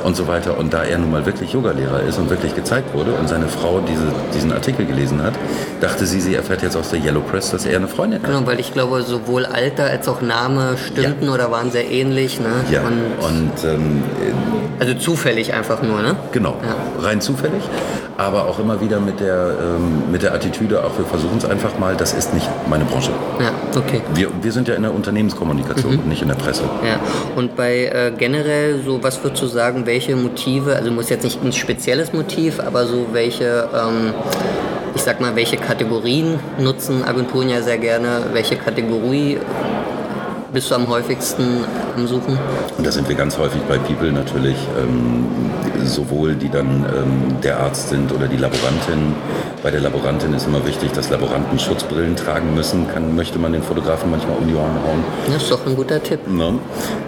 und so weiter und da er nun mal wirklich Yogalehrer ist und wirklich gezeigt wurde und seine Frau diese, diesen Artikel gelesen hat, dachte sie, sie erfährt jetzt aus der Yellow Press, dass er eine Freundin hat. Genau, weil ich glaube, sowohl Alter als auch Name stimmten ja. oder waren sehr ähnlich. Ne? Ja, und, und ähm, also zufällig einfach nur, ne? Genau, ja. rein zufällig, aber auch immer wieder mit der, ähm, mit der Attitüde, auch wir versuchen es einfach mal, das ist nicht meine Branche. Ja, okay. Wir, wir sind ja in der Unternehmenskommunikation, mhm. nicht in der Presse. Ja, und bei äh, generell so, was würdest du sagen, welche Motive, also muss jetzt nicht ein spezielles Motiv, aber so welche... Ähm, ich sag mal, welche Kategorien nutzen Agenturen ja sehr gerne, welche Kategorie bist du am häufigsten am Suchen? Und da sind wir ganz häufig bei People natürlich, ähm, sowohl die dann ähm, der Arzt sind oder die Laborantin. Bei der Laborantin ist immer wichtig, dass Laboranten Schutzbrillen tragen müssen. Kann, möchte man den Fotografen manchmal um die Ohren hauen. Das ist doch ein guter Tipp. Ne?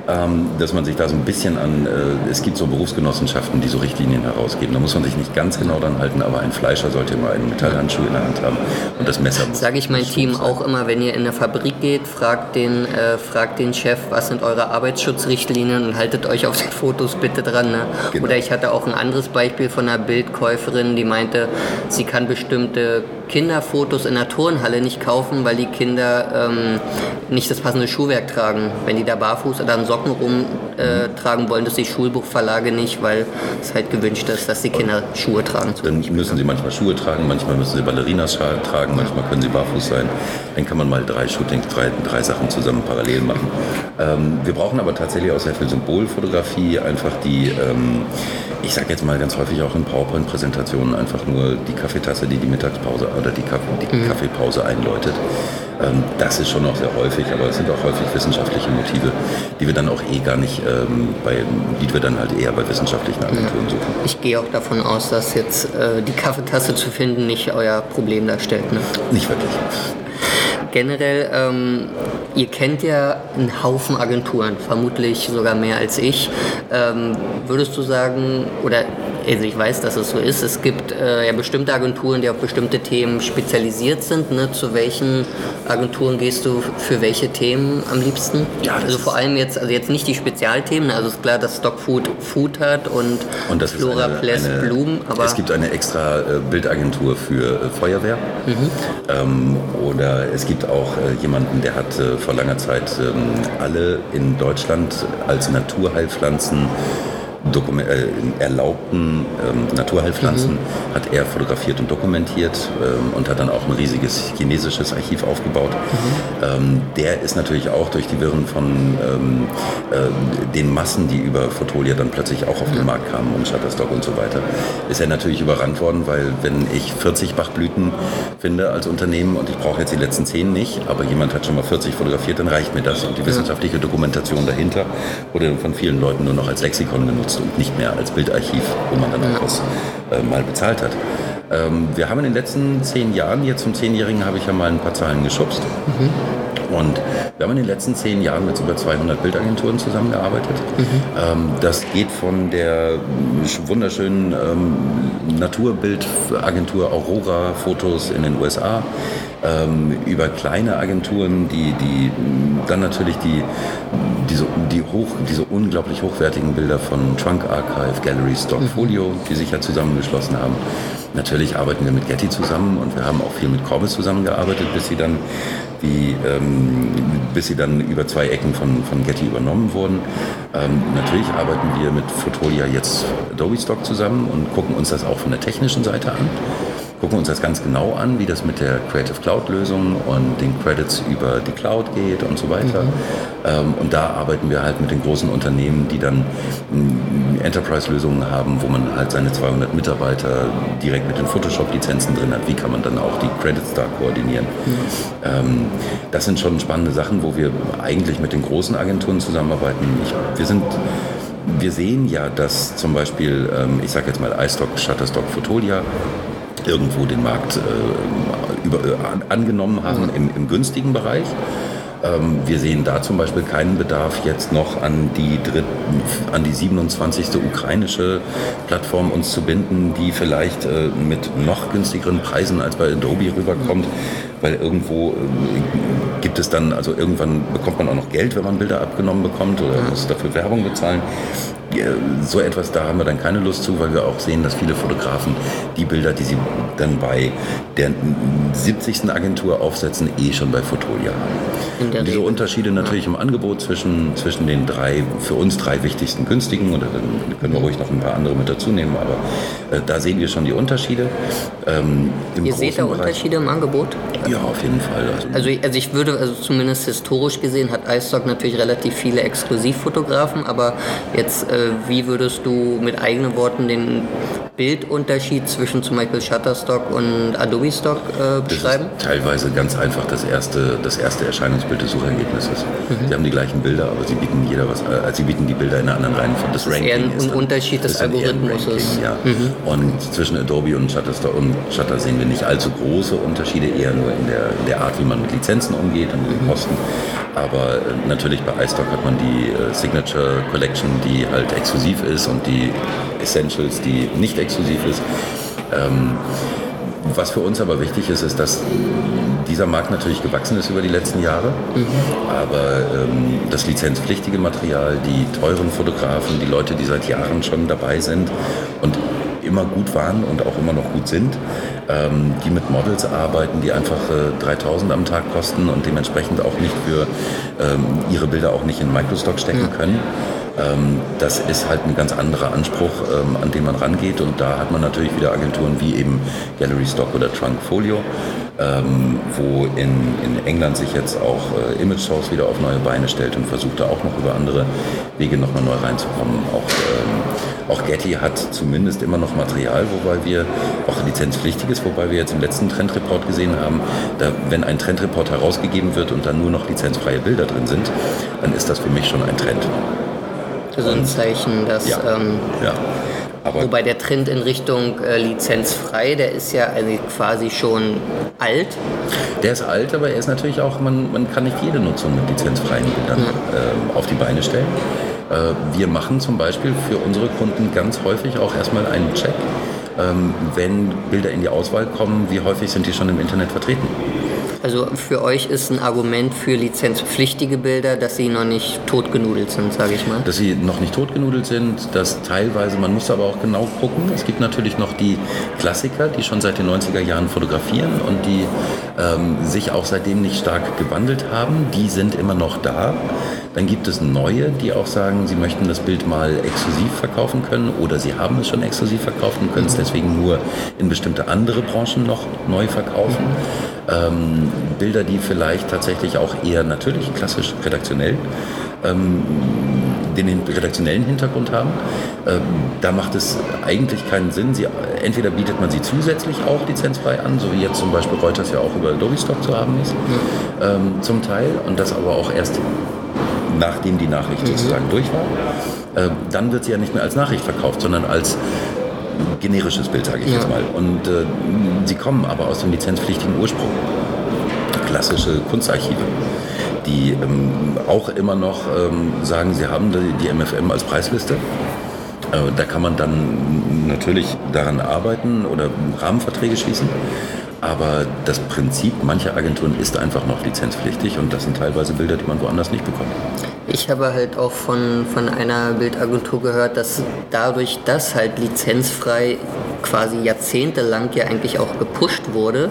Ähm, dass man sich da so ein bisschen an, äh, es gibt so Berufsgenossenschaften, die so Richtlinien herausgeben. Da muss man sich nicht ganz genau dran halten, aber ein Fleischer sollte immer einen Metallhandschuh in der Hand haben und das Messer. Sage ich mein Team sein. auch immer, wenn ihr in eine Fabrik geht, fragt den, äh, fragt fragt den Chef, was sind eure Arbeitsschutzrichtlinien und haltet euch auf die Fotos bitte dran. Ne? Genau. Oder ich hatte auch ein anderes Beispiel von einer Bildkäuferin, die meinte, sie kann bestimmte Kinderfotos in der Turnhalle nicht kaufen, weil die Kinder ähm, nicht das passende Schuhwerk tragen. Wenn die da barfuß oder an Socken rumtragen äh, wollen, das die Schulbuchverlage nicht, weil es halt gewünscht ist, dass die Kinder Schuhe tragen. Dann müssen sie manchmal Schuhe tragen, manchmal müssen sie Ballerinas tragen, manchmal können sie barfuß sein. Dann kann man mal drei Shootings, drei, drei Sachen zusammen parallel machen. Ähm, wir brauchen aber tatsächlich auch sehr viel Symbolfotografie, einfach die, ähm, ich sage jetzt mal ganz häufig auch in PowerPoint-Präsentationen, einfach nur die Kaffeetasse, die die Mittagspause oder die, Kaffee, die mhm. Kaffeepause einläutet. Ähm, das ist schon noch sehr häufig, aber es sind auch häufig wissenschaftliche Motive, die wir dann auch eh gar nicht ähm, bei, die wir dann halt eher bei wissenschaftlichen Agenturen suchen. Ich gehe auch davon aus, dass jetzt äh, die Kaffeetasse zu finden nicht euer Problem darstellt. Ne? Nicht wirklich generell, ähm, ihr kennt ja einen Haufen Agenturen, vermutlich sogar mehr als ich. Ähm, würdest du sagen, oder also ich weiß, dass es so ist, es gibt äh, ja bestimmte Agenturen, die auf bestimmte Themen spezialisiert sind. Ne? Zu welchen Agenturen gehst du für welche Themen am liebsten? Ja, also vor allem jetzt, also jetzt nicht die Spezialthemen, also ist klar, dass Stockfood Food hat und, und Flora eine, Pless eine, Blumen. Aber es gibt eine extra äh, Bildagentur für äh, Feuerwehr. Mhm. Ähm, oder es gibt auch äh, jemanden, der hat äh, vor langer Zeit ähm, alle in Deutschland als Naturheilpflanzen äh, erlaubten ähm, Naturheilpflanzen mhm. hat er fotografiert und dokumentiert ähm, und hat dann auch ein riesiges chinesisches Archiv aufgebaut. Mhm. Ähm, der ist natürlich auch durch die Wirren von ähm, äh, den Massen, die über Fotolia dann plötzlich auch auf den Markt kamen und Shutterstock und so weiter, ist er natürlich überrannt worden, weil wenn ich 40 Bachblüten finde als Unternehmen und ich brauche jetzt die letzten 10 nicht, aber jemand hat schon mal 40 fotografiert, dann reicht mir das und die wissenschaftliche Dokumentation dahinter wurde von vielen Leuten nur noch als Lexikon genutzt und nicht mehr als Bildarchiv, wo man dann auch was äh, mal bezahlt hat. Ähm, wir haben in den letzten zehn Jahren, jetzt zum Zehnjährigen habe ich ja mal ein paar Zahlen geschubst. Mhm. Und wir haben in den letzten zehn Jahren mit über 200 Bildagenturen zusammengearbeitet. Mhm. Ähm, das geht von der wunderschönen ähm, Naturbildagentur Aurora Fotos in den USA ähm, über kleine Agenturen, die, die dann natürlich die, diese, die hoch, diese unglaublich hochwertigen Bilder von Trunk Archive, Gallery Stock mhm. Folio, die sich ja zusammengeschlossen haben. Natürlich arbeiten wir mit Getty zusammen und wir haben auch viel mit Corbis zusammengearbeitet, bis sie dann die, ähm, bis sie dann über zwei Ecken von, von Getty übernommen wurden. Ähm, natürlich arbeiten wir mit Fotolia jetzt Adobe Stock zusammen und gucken uns das auch von der technischen Seite an gucken uns das ganz genau an, wie das mit der Creative Cloud-Lösung und den Credits über die Cloud geht und so weiter. Mhm. Ähm, und da arbeiten wir halt mit den großen Unternehmen, die dann mm, Enterprise-Lösungen haben, wo man halt seine 200 Mitarbeiter direkt mit den Photoshop-Lizenzen drin hat. Wie kann man dann auch die Credits da koordinieren? Mhm. Ähm, das sind schon spannende Sachen, wo wir eigentlich mit den großen Agenturen zusammenarbeiten. Ich, wir sind wir sehen ja, dass zum Beispiel, ähm, ich sage jetzt mal iStock, Shutterstock, Fotolia irgendwo den Markt äh, über, äh, angenommen haben im, im günstigen Bereich. Ähm, wir sehen da zum Beispiel keinen Bedarf, jetzt noch an die, dritten, an die 27. ukrainische Plattform uns zu binden, die vielleicht äh, mit noch günstigeren Preisen als bei Adobe rüberkommt, weil irgendwo äh, gibt es dann, also irgendwann bekommt man auch noch Geld, wenn man Bilder abgenommen bekommt oder muss dafür Werbung bezahlen so etwas, da haben wir dann keine Lust zu, weil wir auch sehen, dass viele Fotografen die Bilder, die sie dann bei der 70. Agentur aufsetzen, eh schon bei Fotolia haben. Diese Unterschiede natürlich im Angebot zwischen, zwischen den drei, für uns drei wichtigsten günstigen, oder dann können wir ruhig noch ein paar andere mit dazu nehmen, aber äh, da sehen wir schon die Unterschiede. Ähm, Ihr seht da Unterschiede im Angebot? Ja, auf jeden Fall. Also, also, also ich würde, also zumindest historisch gesehen, hat iStock natürlich relativ viele Exklusivfotografen, aber jetzt äh, wie würdest du mit eigenen Worten den Bildunterschied zwischen zum Beispiel Shutterstock und Adobe Stock äh, beschreiben? teilweise ganz einfach das erste, das erste Erscheinungsbild des Suchergebnisses. Mhm. Sie haben die gleichen Bilder, aber sie bieten jeder was, äh, sie bieten die Bilder in einer anderen Reihenfolge. Das, das Ranking ist eher ein ist dann, Unterschied des Algorithmus. Ja. Mhm. Und zwischen Adobe und Shutterstock und Shutter sehen wir nicht allzu große Unterschiede, eher nur in der, in der Art, wie man mit Lizenzen umgeht und mit den mhm. Kosten. Aber äh, natürlich bei iStock hat man die äh, Signature Collection, die halt exklusiv ist und die Essentials, die nicht exklusiv ist. Ähm, was für uns aber wichtig ist, ist, dass dieser Markt natürlich gewachsen ist über die letzten Jahre. Mhm. Aber ähm, das lizenzpflichtige Material, die teuren Fotografen, die Leute, die seit Jahren schon dabei sind und immer gut waren und auch immer noch gut sind, ähm, die mit Models arbeiten, die einfach äh, 3000 am Tag kosten und dementsprechend auch nicht für ähm, ihre Bilder auch nicht in Microstock stecken ja. können. Ähm, das ist halt ein ganz anderer Anspruch, ähm, an den man rangeht. Und da hat man natürlich wieder Agenturen wie eben Gallery Stock oder Trunk Folio, ähm, wo in, in England sich jetzt auch äh, Image Source wieder auf neue Beine stellt und versucht da auch noch über andere Wege nochmal neu reinzukommen. Auch, auch Getty hat zumindest immer noch Material, wobei wir auch lizenzpflichtig ist, wobei wir jetzt im letzten Trendreport gesehen haben, da, wenn ein Trendreport herausgegeben wird und dann nur noch lizenzfreie Bilder drin sind, dann ist das für mich schon ein Trend so ein Zeichen, dass. Ja. Ähm, ja. Aber wobei der Trend in Richtung äh, lizenzfrei, der ist ja also quasi schon alt. Der ist alt, aber er ist natürlich auch, man, man kann nicht jede Nutzung mit lizenzfreien Bildern ja. äh, auf die Beine stellen. Äh, wir machen zum Beispiel für unsere Kunden ganz häufig auch erstmal einen Check, ähm, wenn Bilder in die Auswahl kommen, wie häufig sind die schon im Internet vertreten. Also für euch ist ein Argument für lizenzpflichtige Bilder, dass sie noch nicht totgenudelt sind, sage ich mal. Dass sie noch nicht totgenudelt sind, dass teilweise, man muss aber auch genau gucken. Es gibt natürlich noch die Klassiker, die schon seit den 90er Jahren fotografieren und die ähm, sich auch seitdem nicht stark gewandelt haben. Die sind immer noch da. Dann gibt es neue, die auch sagen, sie möchten das Bild mal exklusiv verkaufen können oder sie haben es schon exklusiv verkauft und können es deswegen nur in bestimmte andere Branchen noch neu verkaufen. Ähm, Bilder, die vielleicht tatsächlich auch eher natürlich klassisch redaktionell ähm, den redaktionellen Hintergrund haben. Ähm, da macht es eigentlich keinen Sinn. Sie, entweder bietet man sie zusätzlich auch lizenzfrei an, so wie jetzt zum Beispiel Reuters ja auch über Adobe Stock zu haben ist, ja. ähm, zum Teil, und das aber auch erst nachdem die Nachricht mhm. sozusagen durch war. Äh, dann wird sie ja nicht mehr als Nachricht verkauft, sondern als generisches Bild, sage ich ja. jetzt mal. Und äh, sie kommen aber aus dem lizenzpflichtigen Ursprung. Klassische Kunstarchive die ähm, auch immer noch ähm, sagen, sie haben die, die MFM als Preisliste. Äh, da kann man dann natürlich daran arbeiten oder Rahmenverträge schließen. Aber das Prinzip mancher Agenturen ist einfach noch lizenzpflichtig und das sind teilweise Bilder, die man woanders nicht bekommt. Ich habe halt auch von, von einer Bildagentur gehört, dass dadurch, dass halt lizenzfrei quasi jahrzehntelang ja eigentlich auch gepusht wurde,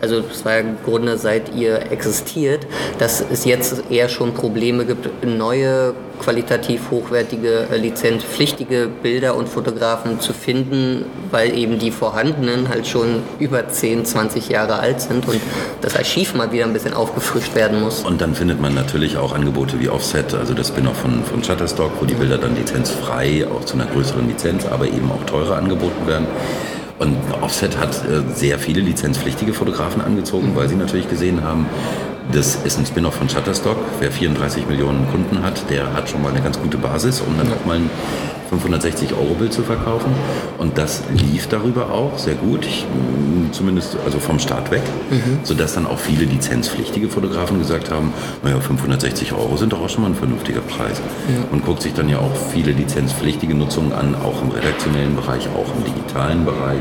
also das war ja im Grunde seit ihr existiert, dass es jetzt eher schon Probleme gibt, neue qualitativ hochwertige, äh, lizenzpflichtige Bilder und Fotografen zu finden, weil eben die vorhandenen halt schon über 10, 20 Jahre alt sind und das Archiv mal wieder ein bisschen aufgefrischt werden muss. Und dann findet man natürlich auch Angebote wie Offset, also das Spin-off von, von Shutterstock, wo die Bilder dann lizenzfrei, auch zu einer größeren Lizenz, aber eben auch teurer angeboten werden. Und Offset hat äh, sehr viele lizenzpflichtige Fotografen angezogen, weil sie natürlich gesehen haben, das ist ein Spin-off von Shutterstock. Wer 34 Millionen Kunden hat, der hat schon mal eine ganz gute Basis, um dann auch mal ein 560 Euro Bild zu verkaufen. Und das lief darüber auch sehr gut, ich, zumindest also vom Start weg, mhm. sodass dann auch viele lizenzpflichtige Fotografen gesagt haben, naja, 560 Euro sind doch auch schon mal ein vernünftiger Preis. Ja. Und guckt sich dann ja auch viele lizenzpflichtige Nutzungen an, auch im redaktionellen Bereich, auch im digitalen Bereich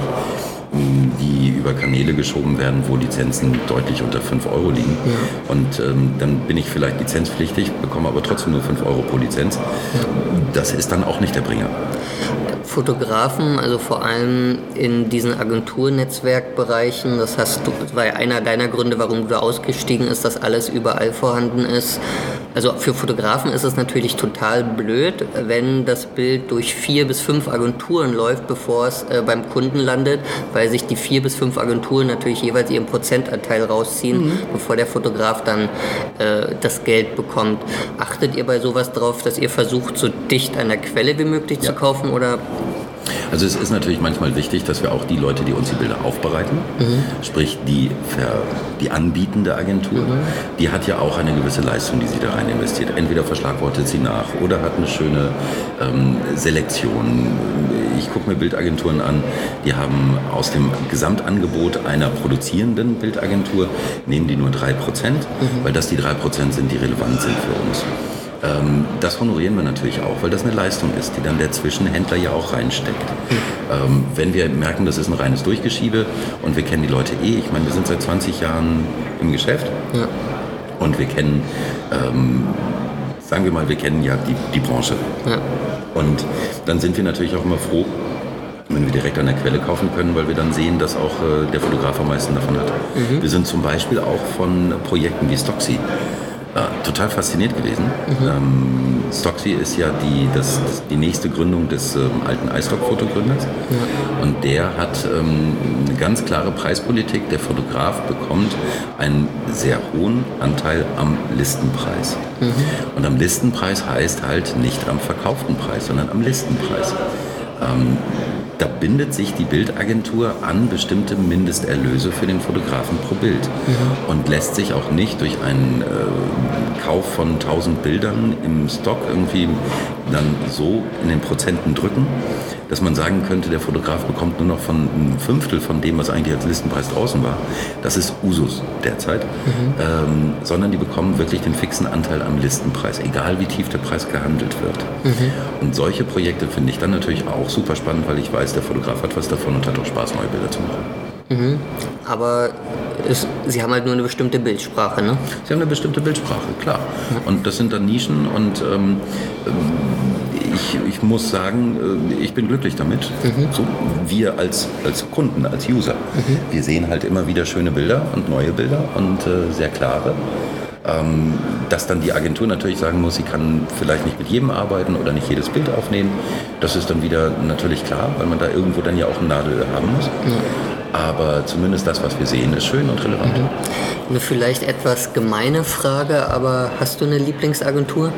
die über Kanäle geschoben werden, wo Lizenzen deutlich unter 5 Euro liegen. Ja. Und ähm, dann bin ich vielleicht lizenzpflichtig, bekomme aber trotzdem nur 5 Euro pro Lizenz. Ja. Das ist dann auch nicht der Bringer. Fotografen, also vor allem in diesen Agenturnetzwerkbereichen, das hast du, das war ja einer deiner Gründe, warum du da ausgestiegen ist, dass alles überall vorhanden ist. Also für Fotografen ist es natürlich total blöd, wenn das Bild durch vier bis fünf Agenturen läuft, bevor es äh, beim Kunden landet, weil sich die vier bis fünf Agenturen natürlich jeweils ihren Prozentanteil rausziehen, mhm. bevor der Fotograf dann äh, das Geld bekommt. Achtet ihr bei sowas drauf, dass ihr versucht, so dicht an der Quelle wie möglich ja. zu kaufen oder also es ist natürlich manchmal wichtig, dass wir auch die Leute, die uns die Bilder aufbereiten, mhm. sprich die, die anbietende Agentur, mhm. die hat ja auch eine gewisse Leistung, die sie da rein investiert. Entweder verschlagwortet sie nach oder hat eine schöne ähm, Selektion. Ich gucke mir Bildagenturen an, die haben aus dem Gesamtangebot einer produzierenden Bildagentur, nehmen die nur 3%, mhm. weil das die 3% sind, die relevant sind für uns. Ähm, das honorieren wir natürlich auch, weil das eine Leistung ist, die dann der Zwischenhändler ja auch reinsteckt. Ähm, wenn wir merken, das ist ein reines Durchgeschiebe und wir kennen die Leute eh, ich meine, wir sind seit 20 Jahren im Geschäft ja. und wir kennen, ähm, sagen wir mal, wir kennen ja die, die Branche. Ja. Und dann sind wir natürlich auch immer froh, wenn wir direkt an der Quelle kaufen können, weil wir dann sehen, dass auch äh, der Fotograf am meisten davon hat. Mhm. Wir sind zum Beispiel auch von Projekten wie Stocksy äh, total fasziniert gewesen. Mhm. Ähm, Stocksy ist ja die, das, das, die nächste Gründung des ähm, alten iStock-Fotogründers. Ja. Und der hat ähm, eine ganz klare Preispolitik. Der Fotograf bekommt einen sehr hohen Anteil am Listenpreis. Mhm. Und am Listenpreis heißt halt nicht am verkauften Preis, sondern am Listenpreis. Ähm, da bindet sich die Bildagentur an bestimmte Mindesterlöse für den Fotografen pro Bild mhm. und lässt sich auch nicht durch einen äh, Kauf von 1000 Bildern im Stock irgendwie dann so in den Prozenten drücken, dass man sagen könnte, der Fotograf bekommt nur noch von einem Fünftel von dem, was eigentlich als Listenpreis draußen war. Das ist Usus derzeit. Mhm. Ähm, sondern die bekommen wirklich den fixen Anteil am Listenpreis, egal wie tief der Preis gehandelt wird. Mhm. Und solche Projekte finde ich dann natürlich auch super spannend, weil ich weiß, der Fotograf hat was davon und hat auch Spaß, neue Bilder zu machen. Mhm. Aber es, Sie haben halt nur eine bestimmte Bildsprache, ne? Sie haben eine bestimmte Bildsprache, klar. Und das sind dann Nischen und ähm, ich, ich muss sagen, äh, ich bin glücklich damit. Mhm. So, wir als, als Kunden, als User, mhm. wir sehen halt immer wieder schöne Bilder und neue Bilder und äh, sehr klare. Ähm, dass dann die Agentur natürlich sagen muss, sie kann vielleicht nicht mit jedem arbeiten oder nicht jedes Bild aufnehmen. Das ist dann wieder natürlich klar, weil man da irgendwo dann ja auch ein Nadelöhr haben muss. Ja. Aber zumindest das, was wir sehen, ist schön und relevant. Mhm. Eine vielleicht etwas gemeine Frage, aber hast du eine Lieblingsagentur?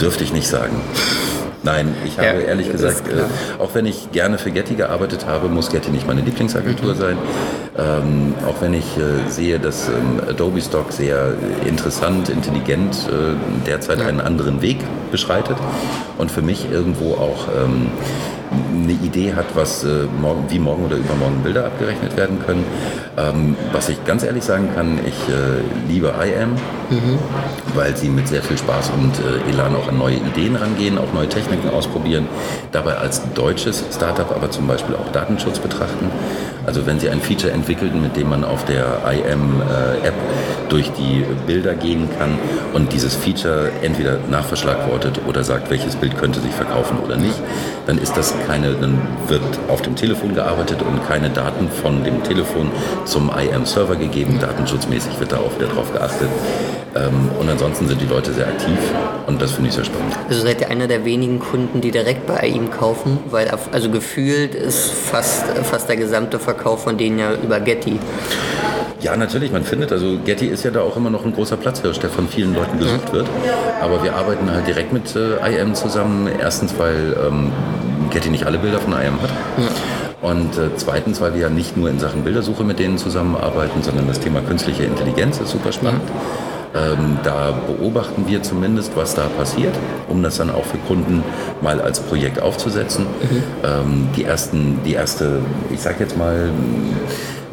Dürfte ich nicht sagen. Nein, ich habe ja, ehrlich gesagt, äh, auch wenn ich gerne für Getty gearbeitet habe, muss Getty nicht meine Lieblingsagentur mhm. sein. Ähm, auch wenn ich äh, sehe, dass ähm, Adobe Stock sehr interessant, intelligent äh, derzeit ja. einen anderen Weg beschreitet und für mich irgendwo auch ähm, eine Idee hat, was äh, morgen, wie morgen oder übermorgen Bilder abgerechnet werden können. Ähm, was ich ganz ehrlich sagen kann, ich äh, liebe IAM, mhm. weil sie mit sehr viel Spaß und äh, Elan auch an neue Ideen rangehen, auch neue Techniken ausprobieren, dabei als deutsches Startup aber zum Beispiel auch Datenschutz betrachten. Also wenn Sie ein Feature entwickeln, mit dem man auf der IM-App äh, durch die Bilder gehen kann und dieses Feature entweder nachverschlagwortet oder sagt, welches Bild könnte sich verkaufen oder nicht, dann ist das keine, dann wird auf dem Telefon gearbeitet und keine Daten von dem Telefon zum IM-Server gegeben. Datenschutzmäßig wird da auch wieder drauf geachtet. Ähm, und ansonsten sind die Leute sehr aktiv und das finde ich sehr spannend. Also seid ihr einer der wenigen Kunden, die direkt bei ihm kaufen? Weil also gefühlt ist fast, fast der gesamte Verkauf von denen ja über Getty. Ja, natürlich, man findet, also Getty ist ja da auch immer noch ein großer Platzhirsch, der von vielen Leuten gesucht wird. Aber wir arbeiten halt direkt mit äh, IM zusammen. Erstens, weil ähm, Getty nicht alle Bilder von IM hat. Ja. Und äh, zweitens, weil wir ja nicht nur in Sachen Bildersuche mit denen zusammenarbeiten, sondern das Thema künstliche Intelligenz ist super spannend. Ja. Ähm, da beobachten wir zumindest, was da passiert, um das dann auch für Kunden mal als Projekt aufzusetzen. Mhm. Ähm, die, ersten, die erste, ich sag jetzt mal,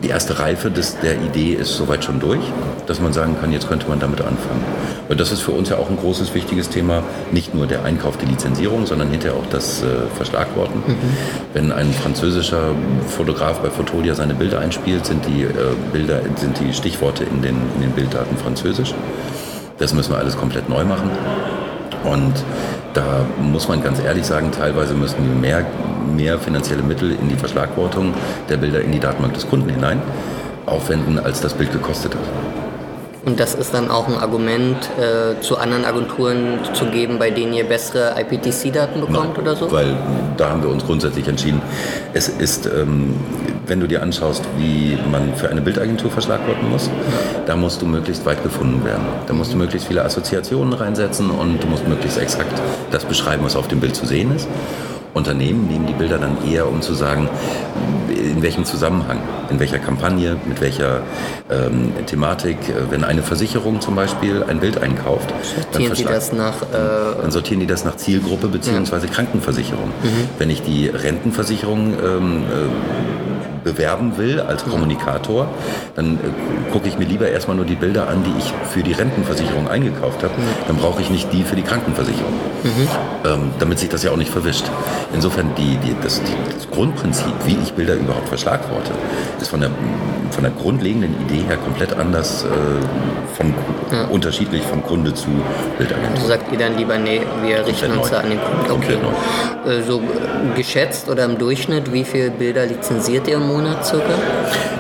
die erste Reife des, der Idee ist soweit schon durch, dass man sagen kann, jetzt könnte man damit anfangen. Und das ist für uns ja auch ein großes, wichtiges Thema, nicht nur der Einkauf, die Lizenzierung, sondern hinterher auch das äh, Verschlagworten. Mhm. Wenn ein französischer Fotograf bei Fotolia seine Bilder einspielt, sind die äh, Bilder, sind die Stichworte in den, in den Bilddaten französisch. Das müssen wir alles komplett neu machen. Und da muss man ganz ehrlich sagen, teilweise müssen wir mehr, mehr finanzielle Mittel in die Verschlagwortung der Bilder in die Datenbank des Kunden hinein aufwenden, als das Bild gekostet hat. Und das ist dann auch ein Argument, äh, zu anderen Agenturen zu geben, bei denen ihr bessere IPTC-Daten bekommt Nein, oder so? Weil da haben wir uns grundsätzlich entschieden, es ist, ähm, wenn du dir anschaust, wie man für eine Bildagentur verschlagworten muss, da musst du möglichst weit gefunden werden. Da musst du möglichst viele Assoziationen reinsetzen und du musst möglichst exakt das beschreiben, was auf dem Bild zu sehen ist. Unternehmen nehmen die Bilder dann eher, um zu sagen, in welchem Zusammenhang, in welcher Kampagne, mit welcher ähm, Thematik. Wenn eine Versicherung zum Beispiel ein Bild einkauft, sortieren dann, sie das nach, äh, dann sortieren die das nach Zielgruppe bzw. Ja. Krankenversicherung. Mhm. Wenn ich die Rentenversicherung ähm, äh, bewerben will als Kommunikator, dann äh, gucke ich mir lieber erstmal nur die Bilder an, die ich für die Rentenversicherung eingekauft habe. Dann brauche ich nicht die für die Krankenversicherung, mhm. ähm, damit sich das ja auch nicht verwischt. Insofern die, die, das, die, das, Grundprinzip, wie ich Bilder überhaupt verschlagworte, ist von der, von der grundlegenden Idee her komplett anders, äh, von, ja. unterschiedlich von Kunde zu Bildagentur. Also sagt ihr dann lieber, nee, wir richten uns da an den Kunden. Okay. Äh, so geschätzt oder im Durchschnitt, wie viele Bilder lizenziert ihr im Monat circa?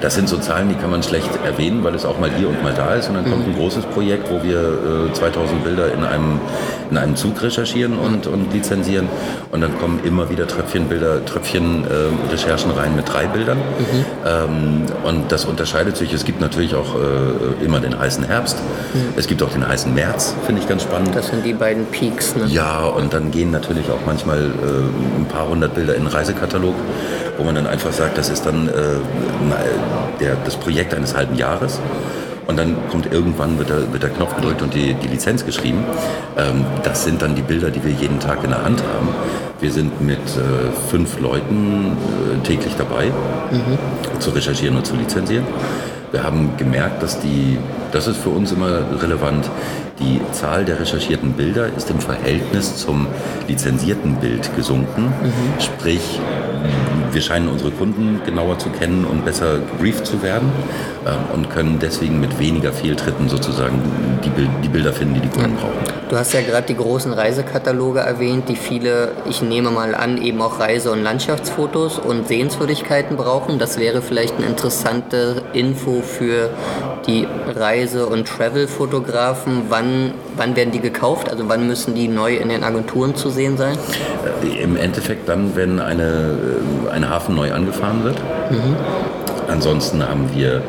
Das sind so Zahlen, die kann man schlecht erwähnen, weil es auch mal hier und mal da ist. Und dann kommt mhm. ein großes Projekt, wo wir äh, 2000 Bilder in einem, in einem Zug recherchieren und, und lizenzieren. Und dann kommen immer wieder Tröpfchenbilder, Tröpfchen-Recherchen äh, rein mit drei Bildern. Mhm. Ähm, und das unterscheidet sich. Es gibt natürlich auch äh, immer den heißen Herbst. Mhm. Es gibt auch den heißen März, finde ich ganz spannend. Das sind die beiden Peaks. Ne? Ja, und dann gehen natürlich auch manchmal äh, ein paar hundert Bilder in einen Reisekatalog wo man dann einfach sagt, das ist dann äh, der, das Projekt eines halben Jahres. Und dann kommt irgendwann, wird der, wird der Knopf gedrückt und die, die Lizenz geschrieben. Ähm, das sind dann die Bilder, die wir jeden Tag in der Hand haben. Wir sind mit äh, fünf Leuten äh, täglich dabei, mhm. zu recherchieren und zu lizenzieren. Wir haben gemerkt, dass die, das ist für uns immer relevant, die Zahl der recherchierten Bilder ist im Verhältnis zum lizenzierten Bild gesunken. Mhm. Sprich, wir scheinen unsere Kunden genauer zu kennen und besser gebrieft zu werden äh, und können deswegen mit weniger Fehltritten sozusagen die, die Bilder finden, die die Kunden brauchen. Du hast ja gerade die großen Reisekataloge erwähnt, die viele, ich nehme mal an, eben auch Reise- und Landschaftsfotos und Sehenswürdigkeiten brauchen. Das wäre vielleicht eine interessante Info für die Reise- und Travel-Fotografen. Wann, wann werden die gekauft? Also wann müssen die neu in den Agenturen zu sehen sein? Äh, Im Endeffekt dann, wenn eine, äh, ein Hafen neu angefahren wird. Mhm. Ansonsten haben wir, äh,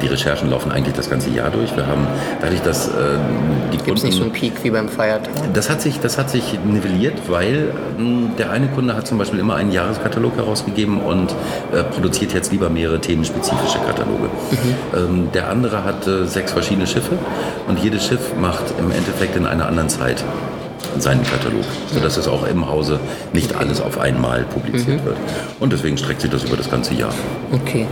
die Recherchen laufen eigentlich das ganze Jahr durch. Wir haben dadurch, dass äh, die Gibt es nicht so einen Peak wie beim Feiertag? Das hat sich, das hat sich nivelliert, weil mh, hm, der eine Kunde hat zum Beispiel immer einen Jahreskatalog herausgegeben und äh, produziert jetzt lieber mehrere themenspezifische Kataloge. Mhm. Ähm, der andere hat äh, sechs verschiedene Schiffe und jedes Schiff macht im Endeffekt in einer anderen Zeit seinen Katalog, sodass es auch im Hause nicht alles auf einmal publiziert mhm. wird. Und deswegen streckt sich das über das ganze Jahr. Okay.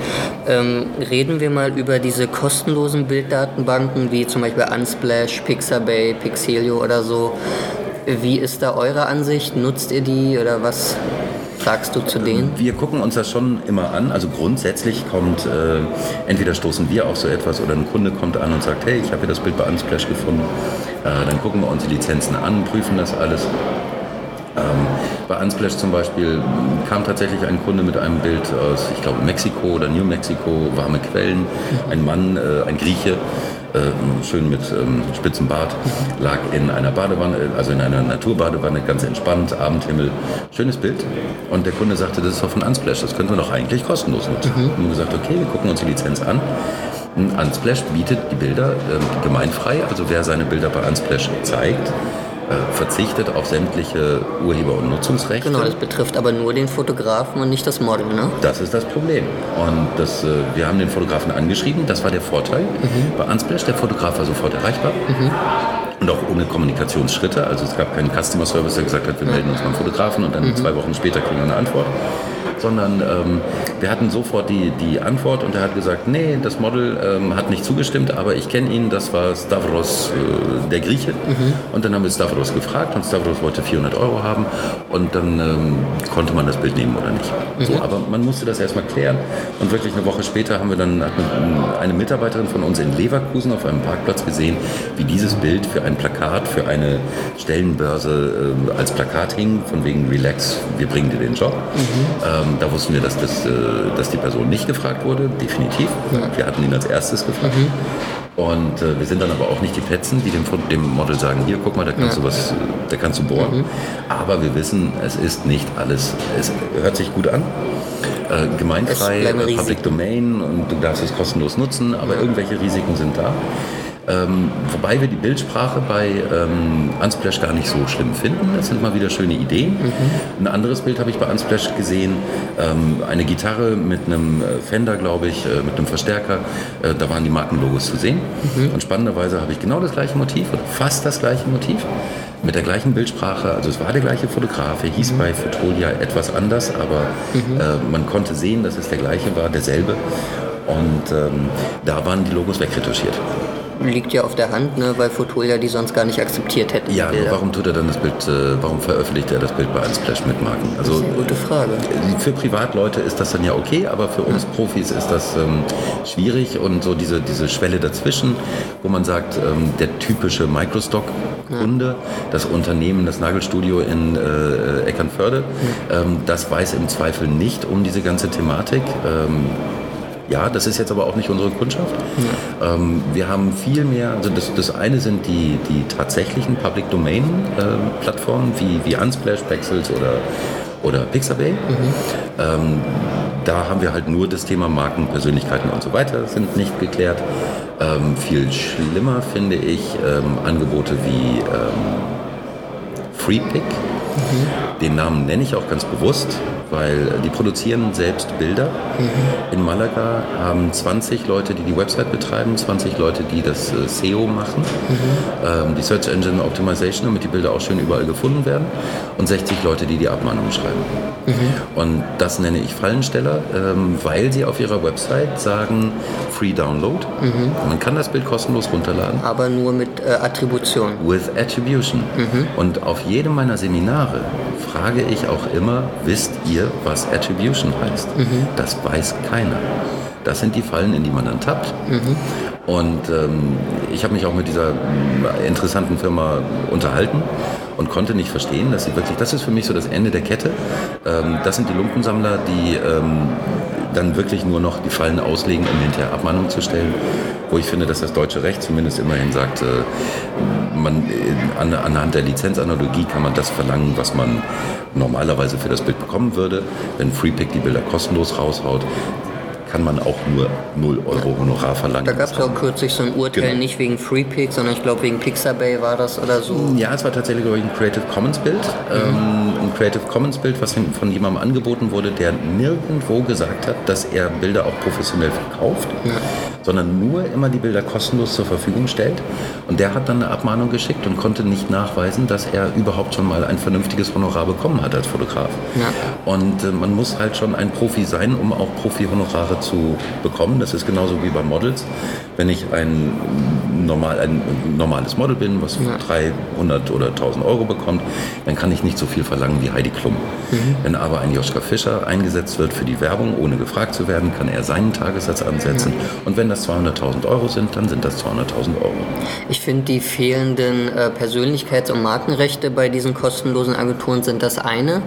Ähm, reden wir mal über diese kostenlosen Bilddatenbanken wie zum Beispiel Unsplash, Pixabay, Pixelio oder so. Wie ist da eure Ansicht? Nutzt ihr die oder was sagst du zu denen? Wir gucken uns das schon immer an. Also grundsätzlich kommt, äh, entweder stoßen wir auf so etwas oder ein Kunde kommt an und sagt, hey, ich habe hier das Bild bei Unsplash gefunden. Äh, dann gucken wir uns die Lizenzen an, prüfen das alles. Ähm, bei Unsplash zum Beispiel kam tatsächlich ein Kunde mit einem Bild aus, ich glaube, Mexiko oder New Mexico, warme Quellen. Ein Mann, äh, ein Grieche, äh, schön mit ähm, spitzem Bart, lag in einer Badewanne, also in einer Naturbadewanne, ganz entspannt, Abendhimmel, schönes Bild. Und der Kunde sagte, das ist doch von Unsplash, das könnten wir doch eigentlich kostenlos nutzen. Mhm. Und wir gesagt, okay, wir gucken uns die Lizenz an. Unsplash bietet die Bilder äh, gemeinfrei, also wer seine Bilder bei Unsplash zeigt, äh, verzichtet auf sämtliche Urheber- und Nutzungsrechte. Genau, das betrifft aber nur den Fotografen und nicht das Model, ne? Das ist das Problem. Und das, äh, wir haben den Fotografen angeschrieben, das war der Vorteil. Mhm. Bei Unsplash, der Fotograf war sofort erreichbar. Mhm. Und auch ohne Kommunikationsschritte. Also es gab keinen Customer Service, der gesagt hat, wir melden uns beim Fotografen und dann mhm. zwei Wochen später kriegen wir eine Antwort sondern ähm, wir hatten sofort die, die Antwort und er hat gesagt, nee, das Model ähm, hat nicht zugestimmt, aber ich kenne ihn, das war Stavros, äh, der Grieche. Mhm. Und dann haben wir Stavros gefragt und Stavros wollte 400 Euro haben und dann ähm, konnte man das Bild nehmen oder nicht. Mhm. So, aber man musste das erstmal klären und wirklich eine Woche später haben wir dann eine Mitarbeiterin von uns in Leverkusen auf einem Parkplatz gesehen, wie dieses Bild für ein Plakat, für eine Stellenbörse äh, als Plakat hing, von wegen Relax, wir bringen dir den Job. Mhm. Ähm, da wussten wir, dass, das, äh, dass die Person nicht gefragt wurde, definitiv. Ja. Wir hatten ihn als erstes gefragt. Mhm. Und äh, wir sind dann aber auch nicht die Petzen, die dem, dem Model sagen, hier, guck mal, da kannst ja. du was, da kannst du bohren. Mhm. Aber wir wissen, es ist nicht alles, es hört sich gut an. Äh, gemeinfrei, äh, Public Domain und du darfst es kostenlos nutzen, aber ja. irgendwelche Risiken sind da. Ähm, wobei wir die Bildsprache bei ähm, Unsplash gar nicht so schlimm finden. Das sind mal wieder schöne Ideen. Mhm. Ein anderes Bild habe ich bei Unsplash gesehen. Ähm, eine Gitarre mit einem äh, Fender, glaube ich, äh, mit einem Verstärker. Äh, da waren die Markenlogos zu sehen. Mhm. Und spannenderweise habe ich genau das gleiche Motiv oder fast das gleiche Motiv mit der gleichen Bildsprache. Also es war der gleiche Fotograf. Er hieß mhm. bei Fotolia etwas anders, aber mhm. äh, man konnte sehen, dass es der gleiche war, derselbe. Und ähm, da waren die Logos wegretuschiert liegt ja auf der Hand, ne, weil Fotolia die sonst gar nicht akzeptiert hätte. Ja, aber warum tut er dann das Bild, äh, warum veröffentlicht er das Bild bei Unsplash mit Marken? Also, das ist eine gute Frage. Für Privatleute ist das dann ja okay, aber für uns Profis ist das ähm, schwierig und so diese, diese Schwelle dazwischen, wo man sagt, ähm, der typische Microstock-Kunde, ja. das Unternehmen, das Nagelstudio in äh, Eckernförde, ja. ähm, das weiß im Zweifel nicht um diese ganze Thematik. Ja, das ist jetzt aber auch nicht unsere Kundschaft. Ja. Ähm, wir haben viel mehr, also das, das eine sind die, die tatsächlichen Public Domain äh, Plattformen wie, wie Unsplash, Pexels oder, oder Pixabay. Mhm. Ähm, da haben wir halt nur das Thema Marken, Persönlichkeiten und so weiter sind nicht geklärt. Ähm, viel schlimmer finde ich ähm, Angebote wie ähm, FreePick. Mhm. Den Namen nenne ich auch ganz bewusst, weil die produzieren selbst Bilder. Mhm. In Malaga haben 20 Leute, die die Website betreiben, 20 Leute, die das äh, SEO machen, mhm. ähm, die Search Engine Optimization, damit die Bilder auch schön überall gefunden werden, und 60 Leute, die die Abmahnungen schreiben. Und das nenne ich Fallensteller, ähm, weil sie auf ihrer Website sagen Free Download. Man kann das Bild kostenlos runterladen. Aber nur mit äh, Attribution. With Attribution. Mhm. Und auf jedem meiner Seminare Jahre frage ich auch immer, wisst ihr, was Attribution heißt? Das weiß keiner. Das sind die Fallen, in die man dann tappt. Und ähm, ich habe mich auch mit dieser interessanten Firma unterhalten und konnte nicht verstehen, dass sie wirklich, das ist für mich so das Ende der Kette. Ähm, das sind die Lumpensammler, die ähm, dann wirklich nur noch die Fallen auslegen, um hinterher Abmahnung zu stellen. Wo ich finde, dass das deutsche Recht zumindest immerhin sagt, äh, man, äh, an, anhand der Lizenzanalogie kann man das verlangen, was man normalerweise für das Bild bekommen würde. Wenn FreePick die Bilder kostenlos raushaut, kann man auch nur 0 Euro Honorar verlangen. Da gab es ja auch kürzlich so ein Urteil, Genau. nicht wegen FreePick, sondern ich glaube wegen Pixabay war das oder so. Ja, es war tatsächlich ich, ein Creative Commons Bild. Ähm, ein Creative Commons Bild, was von jemandem angeboten wurde, der nirgendwo gesagt hat, dass er Bilder auch professionell verkauft, sondern nur immer die Bilder kostenlos zur Verfügung stellt. Und der hat dann eine Abmahnung geschickt und konnte nicht nachweisen, dass er überhaupt schon mal ein vernünftiges Honorar bekommen hat als Fotograf. Ja. Und äh, man muss halt schon ein Profi sein, um auch Profi-Honorare zu bekommen. Das ist genauso wie bei Models. Wenn ich ein, normal, ein normales Model bin, was 300 oder 1000 Euro bekommt, dann kann ich nicht so viel verlangen wie Heidi Klum. Wenn aber ein Joschka Fischer eingesetzt wird für die Werbung, ohne gefragt zu werden, kann er seinen Tagessatz ansetzen. Und wenn das 200.000 Euro sind, dann sind das 200.000 Euro. Ich finde, die fehlenden äh, Persönlichkeits- und Markenrechte bei diesen kostenlosen Agenturen sind das eine.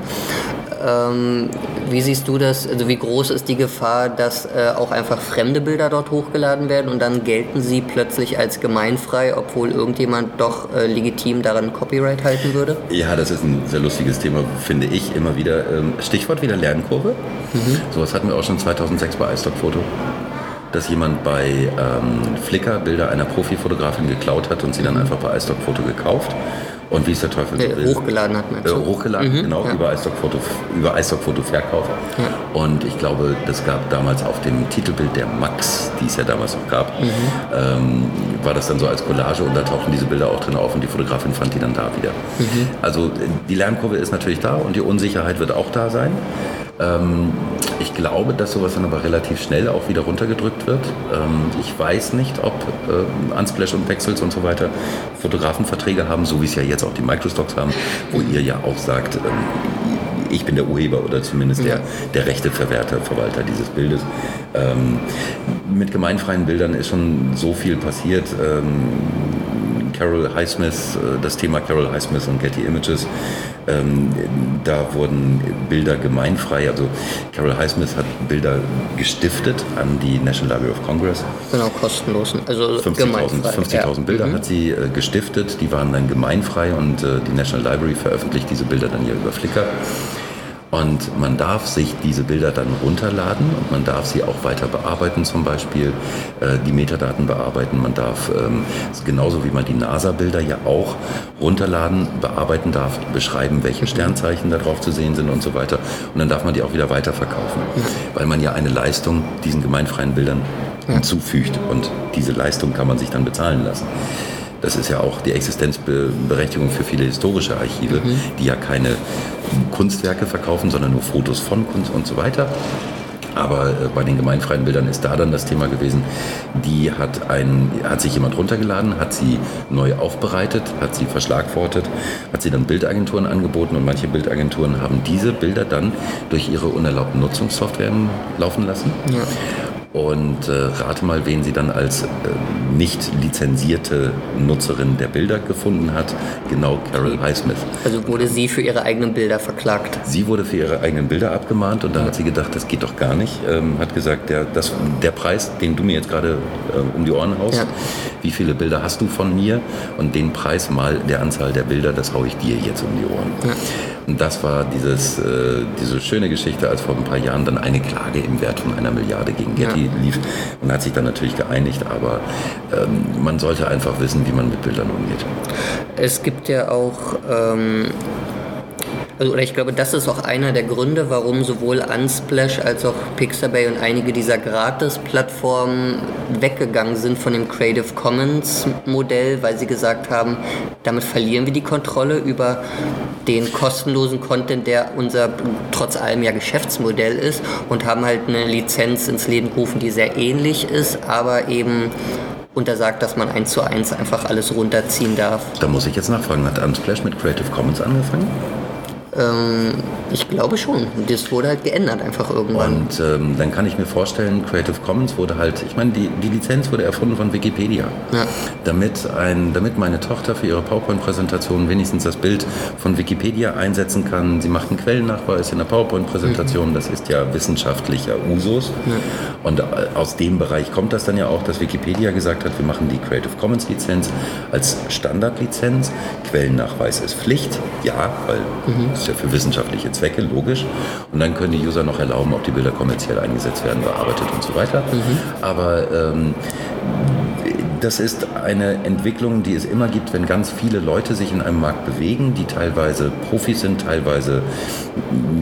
Ähm, wie siehst du das? Also wie groß ist die Gefahr, dass äh, auch einfach fremde Bilder dort hochgeladen werden und dann gelten sie plötzlich als gemeinfrei, obwohl irgendjemand doch äh, legitim daran Copyright halten würde? Ja, das ist ein sehr lustiges Thema, finde ich immer wieder. Ähm, Stichwort wieder Lernkurve. Sowas hatten wir auch schon 2006 bei iStock-Foto. Dass jemand bei ähm, Flickr Bilder einer Profifotografin geklaut hat und sie dann einfach bei iStock-Foto gekauft. Und wie es der Teufel so will. hochgeladen hat, meinst Äh, hochgeladen, genau, über iStock-Foto über iStock-Foto Verkauf. Und ich glaube, das gab damals auf dem Titelbild der Max, die es ja damals noch gab, ähm, war das dann so als Collage und da tauchten diese Bilder auch drin auf und die Fotografin fand die dann da wieder. Also äh, die Lernkurve ist natürlich da und die Unsicherheit wird auch da sein. Ähm, ich glaube, dass sowas dann aber relativ schnell auch wieder runtergedrückt wird. Ähm, ich weiß nicht, ob äh, Unsplash und Pexels und so weiter Fotografenverträge haben, so wie es ja jetzt auch die Microstocks haben, wo ihr ja auch sagt, ähm, ich bin der Urheber oder zumindest der, der rechte Verwerter, Verwalter dieses Bildes. Mit gemeinfreien Bildern ist schon so viel passiert. Carol Highsmith, äh, das Thema Carol Highsmith und Getty Images, ähm, da wurden Bilder gemeinfrei, also Carol Highsmith hat Bilder gestiftet an die National Library of Congress. Genau, kostenlos. Also 50.000 gemeinfrei. 50.000 ja. Bilder hat sie äh, gestiftet, die waren dann gemeinfrei und äh, die National Library veröffentlicht diese Bilder dann ja über Flickr. Und man darf sich diese Bilder dann runterladen und man darf sie auch weiter bearbeiten, zum Beispiel äh, die Metadaten bearbeiten. Man darf, ähm, genauso wie man die NASA-Bilder ja auch runterladen, bearbeiten darf, beschreiben, welche Sternzeichen da drauf zu sehen sind und so weiter. Und dann darf man die auch wieder weiterverkaufen, weil man ja eine Leistung diesen gemeinfreien Bildern hinzufügt und diese Leistung kann man sich dann bezahlen lassen. Das ist ja auch die Existenzberechtigung für viele historische Archive, die ja keine Kunstwerke verkaufen, sondern nur Fotos von Kunst und so weiter. Aber äh, bei den gemeinfreien Bildern ist da dann das Thema gewesen, die hat, ein, hat sich jemand runtergeladen, hat sie neu aufbereitet, hat sie verschlagwortet, hat sie dann Bildagenturen angeboten und manche Bildagenturen haben diese Bilder dann durch ihre unerlaubten Nutzungssoftware laufen lassen. Und äh, rate mal, wen sie dann als äh, nicht lizenzierte Nutzerin der Bilder gefunden hat. Genau Carol Highsmith. Also wurde sie für ihre eigenen Bilder verklagt. Sie wurde für ihre eigenen Bilder abgemahnt und dann hat sie gedacht, das geht doch gar nicht. Ähm, hat gesagt, der, das, der Preis, den du mir jetzt gerade äh, um die Ohren haust, Ja. wie viele Bilder hast du von mir und den Preis mal der Anzahl der Bilder, das haue ich dir jetzt um die Ohren. Und das war dieses, äh, diese schöne Geschichte, als vor ein paar Jahren dann eine Klage im Wert von einer Milliarde gegen Getty lief. Man hat sich dann natürlich geeinigt, aber ähm, man sollte einfach wissen, wie man mit Bildern umgeht. Es gibt ja auch, ähm, also, oder ich glaube, das ist auch einer der Gründe, warum sowohl Unsplash als auch Pixabay und einige dieser Gratis-Plattformen weggegangen sind von dem Creative Commons-Modell, weil sie gesagt haben, damit verlieren wir die Kontrolle über den kostenlosen Content, der unser trotz allem ja Geschäftsmodell ist und haben halt eine Lizenz ins Leben gerufen, die sehr ähnlich ist, aber eben untersagt, dass man eins zu eins einfach alles runterziehen darf. Da muss ich jetzt nachfragen, hat Unsplash mit Creative Commons angefangen? Ähm, ich glaube schon. Das wurde halt geändert einfach irgendwann. Und ähm, dann kann ich mir vorstellen, Creative Commons wurde halt, ich meine, die, die Lizenz wurde erfunden von Wikipedia. Ja. Damit, ein, damit meine Tochter für ihre PowerPoint-Präsentation wenigstens das Bild von Wikipedia einsetzen kann. Sie macht einen Quellennachweis in der PowerPoint-Präsentation. Mhm. Das ist ja wissenschaftlicher Usus. Ja. Und äh, aus dem Bereich kommt das dann ja auch, dass Wikipedia gesagt hat, wir machen die Creative Commons-Lizenz als Standardlizenz. Quellennachweis ist Pflicht, ja, weil mhm ist ja für wissenschaftliche Zwecke, logisch. Und dann können die User noch erlauben, ob die Bilder kommerziell eingesetzt werden, bearbeitet und so weiter. Mhm. Aber ähm, das ist eine Entwicklung, die es immer gibt, wenn ganz viele Leute sich in einem Markt bewegen, die teilweise Profis sind, teilweise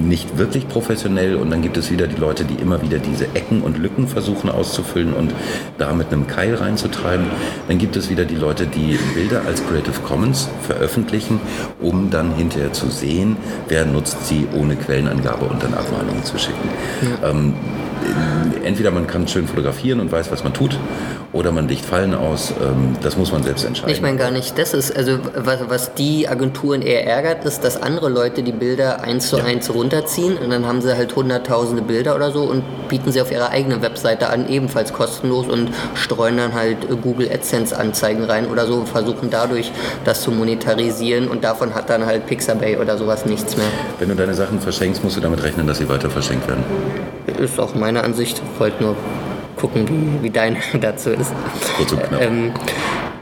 nicht wirklich professionell. Und dann gibt es wieder die Leute, die immer wieder diese Ecken und Lücken versuchen auszufüllen und da mit einem Keil reinzutreiben. Dann gibt es wieder die Leute, die Bilder als Creative Commons veröffentlichen, um dann hinterher zu sehen, wer nutzt sie ohne Quellenangabe und dann Abmahnungen zu schicken. Ja. Ähm, entweder man kann schön fotografieren und weiß, was man tut, oder man dicht Fallen aus. Ähm, das muss man selbst entscheiden. Ich meine gar nicht, das ist, also was, was die Agenturen eher ärgert, ist, dass andere Leute die Bilder eins zu ja. eins runterziehen und dann haben sie halt hunderttausende Bilder oder so und bieten sie auf ihrer eigenen Webseite an, ebenfalls kostenlos und streuen dann halt Google AdSense Anzeigen rein oder so, versuchen dadurch das zu monetarisieren und davon hat dann halt Pixabay oder sowas nichts mehr. Wenn du deine Sachen verschenkst, musst du damit rechnen, dass sie weiter verschenkt werden. Ist auch meine Ansicht, wollte nur gucken, wie, wie deine dazu ist. Kurz und knapp. Ähm,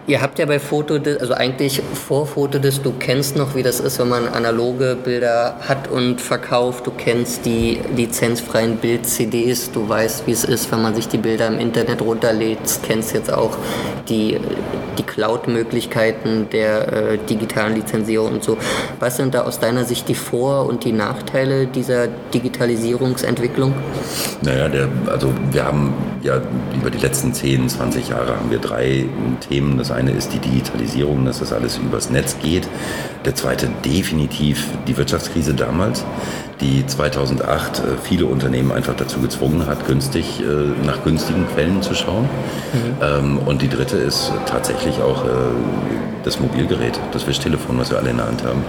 Ihr habt ja bei Fotodis, also eigentlich vor Fotodis, du kennst noch, wie das ist, wenn man analoge Bilder hat und verkauft. Du kennst die lizenzfreien Bild-CDs. Du weißt, wie es ist, wenn man sich die Bilder im Internet runterlädt. Du kennst jetzt auch die, die Cloud-Möglichkeiten der äh, digitalen Lizenzierung und so. Was sind da aus deiner Sicht die Vor- und die Nachteile dieser Digitalisierungsentwicklung? Naja, der, also wir haben ja über die letzten 10, 20 Jahre haben wir drei Themen. Das ist die Digitalisierung, dass das alles übers Netz geht. Der zweite definitiv die Wirtschaftskrise damals, die 2008 äh, viele Unternehmen einfach dazu gezwungen hat, günstig äh, nach günstigen Quellen zu schauen. Mhm. Ähm, und die dritte ist tatsächlich auch äh, das Mobilgerät, das Wischtelefon, was wir alle in der Hand haben.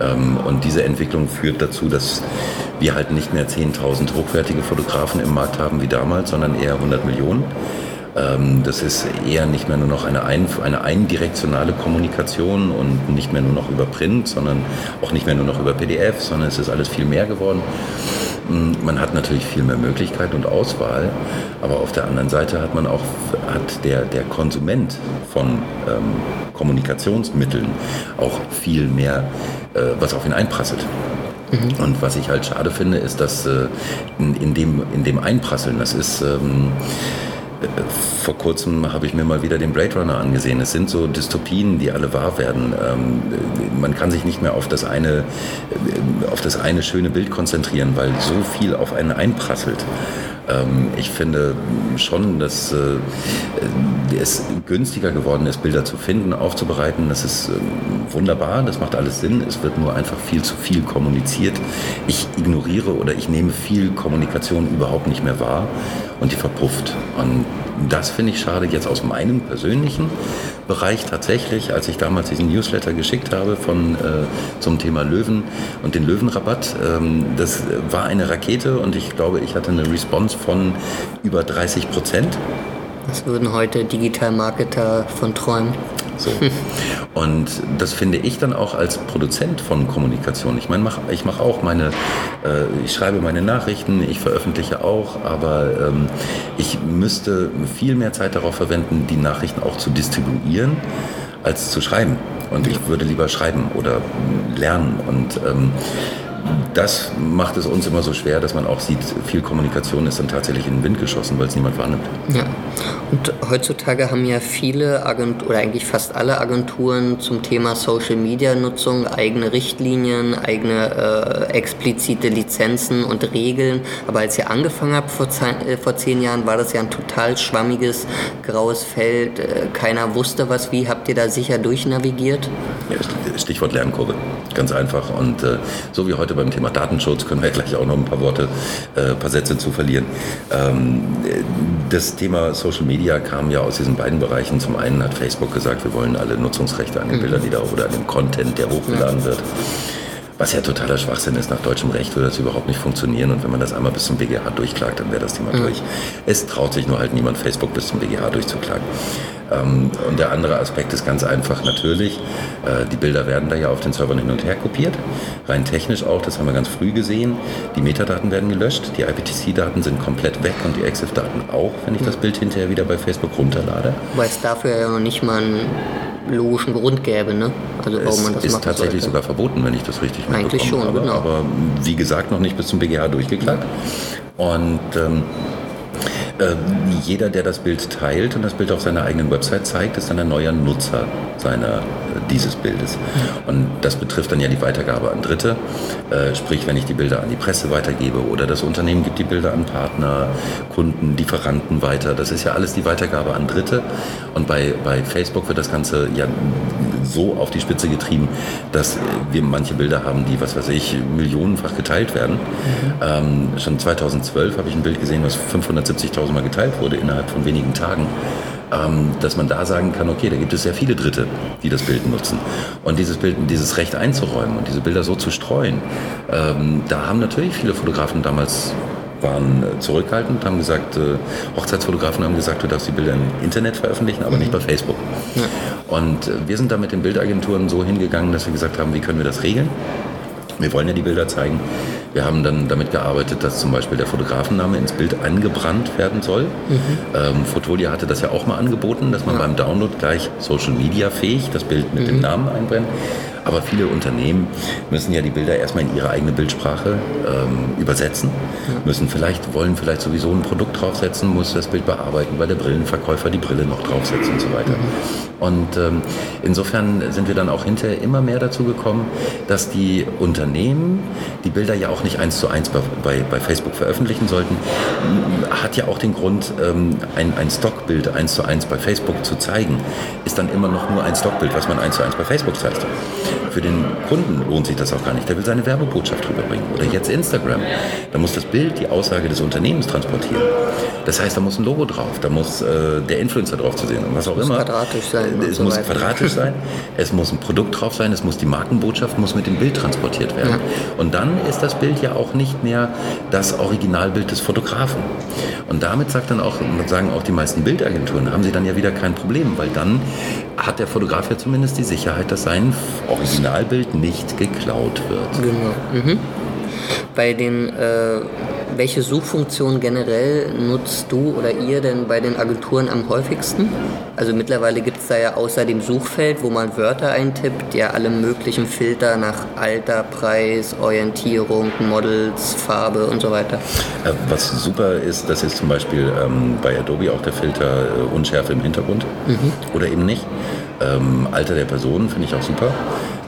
Ähm, und diese Entwicklung führt dazu, dass wir halt nicht mehr 10.000 hochwertige Fotografen im Markt haben wie damals, sondern eher 100 Millionen. Ähm, das ist eher nicht mehr nur noch eine, ein, eine eindirektionale Kommunikation und nicht mehr nur noch über Print, sondern auch nicht mehr nur noch über PDF, sondern es ist alles viel mehr geworden. Mm, man hat natürlich viel mehr Möglichkeit und Auswahl, aber auf der anderen Seite hat man auch hat der, der Konsument von ähm, Kommunikationsmitteln auch viel mehr, äh, was auf ihn einprasselt. Mhm. Und was ich halt schade finde, ist, dass äh, in, in, dem, in dem Einprasseln, das ist ähm, vor kurzem habe ich mir mal wieder den Blade Runner angesehen. Es sind so Dystopien, die alle wahr werden. Ähm, man kann sich nicht mehr auf das eine, auf das eine schöne Bild konzentrieren, weil so viel auf einen einprasselt. Ähm, ich finde schon, dass äh, es günstiger geworden ist, Bilder zu finden, aufzubereiten. Das ist ähm, wunderbar, das macht alles Sinn. Es wird nur einfach viel zu viel kommuniziert. Ich ignoriere oder ich nehme viel Kommunikation überhaupt nicht mehr wahr und die verpufft. Und das finde ich schade jetzt aus meinem persönlichen Bereich tatsächlich, als ich damals diesen Newsletter geschickt habe von, äh, zum Thema Löwen und den Löwenrabatt. Ähm, das war eine Rakete und ich glaube, ich hatte eine Response von über 30 Prozent. Das würden heute Digital-Marketer von träumen. So. Und das finde ich dann auch als Produzent von Kommunikation. Ich meine, mach, ich mache auch meine, äh, ich schreibe meine Nachrichten, ich veröffentliche auch, aber ähm, ich müsste viel mehr Zeit darauf verwenden, die Nachrichten auch zu distribuieren, als zu schreiben. Und ich würde lieber schreiben oder lernen. Und ähm, das macht es uns immer so schwer, dass man auch sieht, viel Kommunikation ist dann tatsächlich in den Wind geschossen, weil es niemand wahrnimmt. Ja, und heutzutage haben ja viele Agenturen, oder eigentlich fast alle Agenturen zum Thema Social Media Nutzung eigene Richtlinien, eigene äh, explizite Lizenzen und Regeln. Aber als ihr angefangen habt vor, äh, vor zehn Jahren, war das ja ein total schwammiges, graues Feld. Äh, keiner wusste was. Wie habt ihr da sicher durchnavigiert? Ja, Stichwort Lernkurve. Ganz einfach. Und äh, so wie heute beim Thema Datenschutz können wir gleich auch noch ein paar Worte, äh, ein paar Sätze zu verlieren. Ähm, das Thema Social Media kam ja aus diesen beiden Bereichen. Zum einen hat Facebook gesagt, wir wollen alle Nutzungsrechte an den mhm. Bildern, die da oder an dem Content, der hochgeladen wird. Was ja totaler Schwachsinn ist. Nach deutschem Recht würde das überhaupt nicht funktionieren. Und wenn man das einmal bis zum BGH durchklagt, dann wäre das Thema mhm. durch. Es traut sich nur halt niemand, Facebook bis zum BGH durchzuklagen. Ähm, und der andere Aspekt ist ganz einfach natürlich, äh, die Bilder werden da ja auf den Servern hin und her kopiert. Rein technisch auch, das haben wir ganz früh gesehen. Die Metadaten werden gelöscht, die IPTC-Daten sind komplett weg und die EXIF-Daten auch, wenn ich das Bild hinterher wieder bei Facebook runterlade. Weil es dafür ja noch nicht mal einen logischen Grund gäbe, ne? Also warum es man das ist tatsächlich sollte. sogar verboten, wenn ich das richtig mitbekomme. Eigentlich schon, aber, genau. aber wie gesagt, noch nicht bis zum BGH durchgeklagt. Und ähm, äh, jeder, der das Bild teilt und das Bild auf seiner eigenen Website zeigt, ist dann ein neuer Nutzer seiner, äh, dieses Bildes. Und das betrifft dann ja die Weitergabe an Dritte. Äh, sprich, wenn ich die Bilder an die Presse weitergebe oder das Unternehmen gibt die Bilder an Partner, Kunden, Lieferanten weiter. Das ist ja alles die Weitergabe an Dritte. Und bei, bei Facebook wird das Ganze ja so auf die Spitze getrieben, dass wir manche Bilder haben, die, was weiß ich, millionenfach geteilt werden. Mhm. Ähm, schon 2012 habe ich ein Bild gesehen, was 570.000 Mal geteilt wurde innerhalb von wenigen Tagen. Ähm, dass man da sagen kann, okay, da gibt es sehr viele Dritte, die das Bild nutzen. Und dieses Bild, dieses Recht einzuräumen und diese Bilder so zu streuen, ähm, da haben natürlich viele Fotografen damals waren äh, zurückhaltend, haben gesagt, äh, Hochzeitsfotografen haben gesagt, du darfst die Bilder im Internet veröffentlichen, aber mhm. nicht bei Facebook. Ja. Und äh, wir sind da mit den Bildagenturen so hingegangen, dass wir gesagt haben, wie können wir das regeln? Wir wollen ja die Bilder zeigen. Wir haben dann damit gearbeitet, dass zum Beispiel der Fotografenname ins Bild eingebrannt werden soll. Mhm. Ähm, Fotolia hatte das ja auch mal angeboten, dass man ja. beim Download gleich Social Media fähig das Bild mit mhm. dem Namen einbrennt. Aber viele Unternehmen müssen ja die Bilder erstmal in ihre eigene Bildsprache ähm, übersetzen, ja. müssen vielleicht, wollen vielleicht sowieso ein Produkt draufsetzen, muss das Bild bearbeiten, weil der Brillenverkäufer die Brille noch draufsetzt und so weiter. Mhm. Und ähm, insofern sind wir dann auch hinterher immer mehr dazu gekommen, dass die Unternehmen die Bilder ja auch nicht eins zu eins bei, bei, bei Facebook veröffentlichen sollten. Hat ja auch den Grund, ähm, ein, ein Stockbild eins zu eins bei Facebook zu zeigen, ist dann immer noch nur ein Stockbild, was man eins zu eins bei Facebook zeigt. Für den Kunden lohnt sich das auch gar nicht. Der will seine Werbebotschaft rüberbringen. Oder jetzt Instagram. Da muss das Bild die Aussage des Unternehmens transportieren. Das heißt, da muss ein Logo drauf, da muss äh, der Influencer drauf zu sehen und was auch muss immer. Quadratisch sein. Es so muss weiter. quadratisch sein, es muss ein Produkt drauf sein, es muss die Markenbotschaft muss mit dem Bild transportiert werden. Ja. Und dann ist das Bild ja auch nicht mehr das Originalbild des Fotografen. Und damit sagt dann auch, sagen auch die meisten Bildagenturen, haben sie dann ja wieder kein Problem, weil dann hat der Fotograf ja zumindest die Sicherheit, dass sein Originalbild nicht geklaut wird. Genau. Mhm. Bei den äh welche Suchfunktion generell nutzt du oder ihr denn bei den Agenturen am häufigsten? Also mittlerweile gibt es da ja außer dem Suchfeld, wo man Wörter eintippt, ja alle möglichen Filter nach Alter, Preis, Orientierung, Models, Farbe und so weiter. Äh, was super ist, das ist zum Beispiel ähm, bei Adobe auch der Filter äh, Unschärfe im Hintergrund mhm. oder eben nicht. Ähm, Alter der Person finde ich auch super.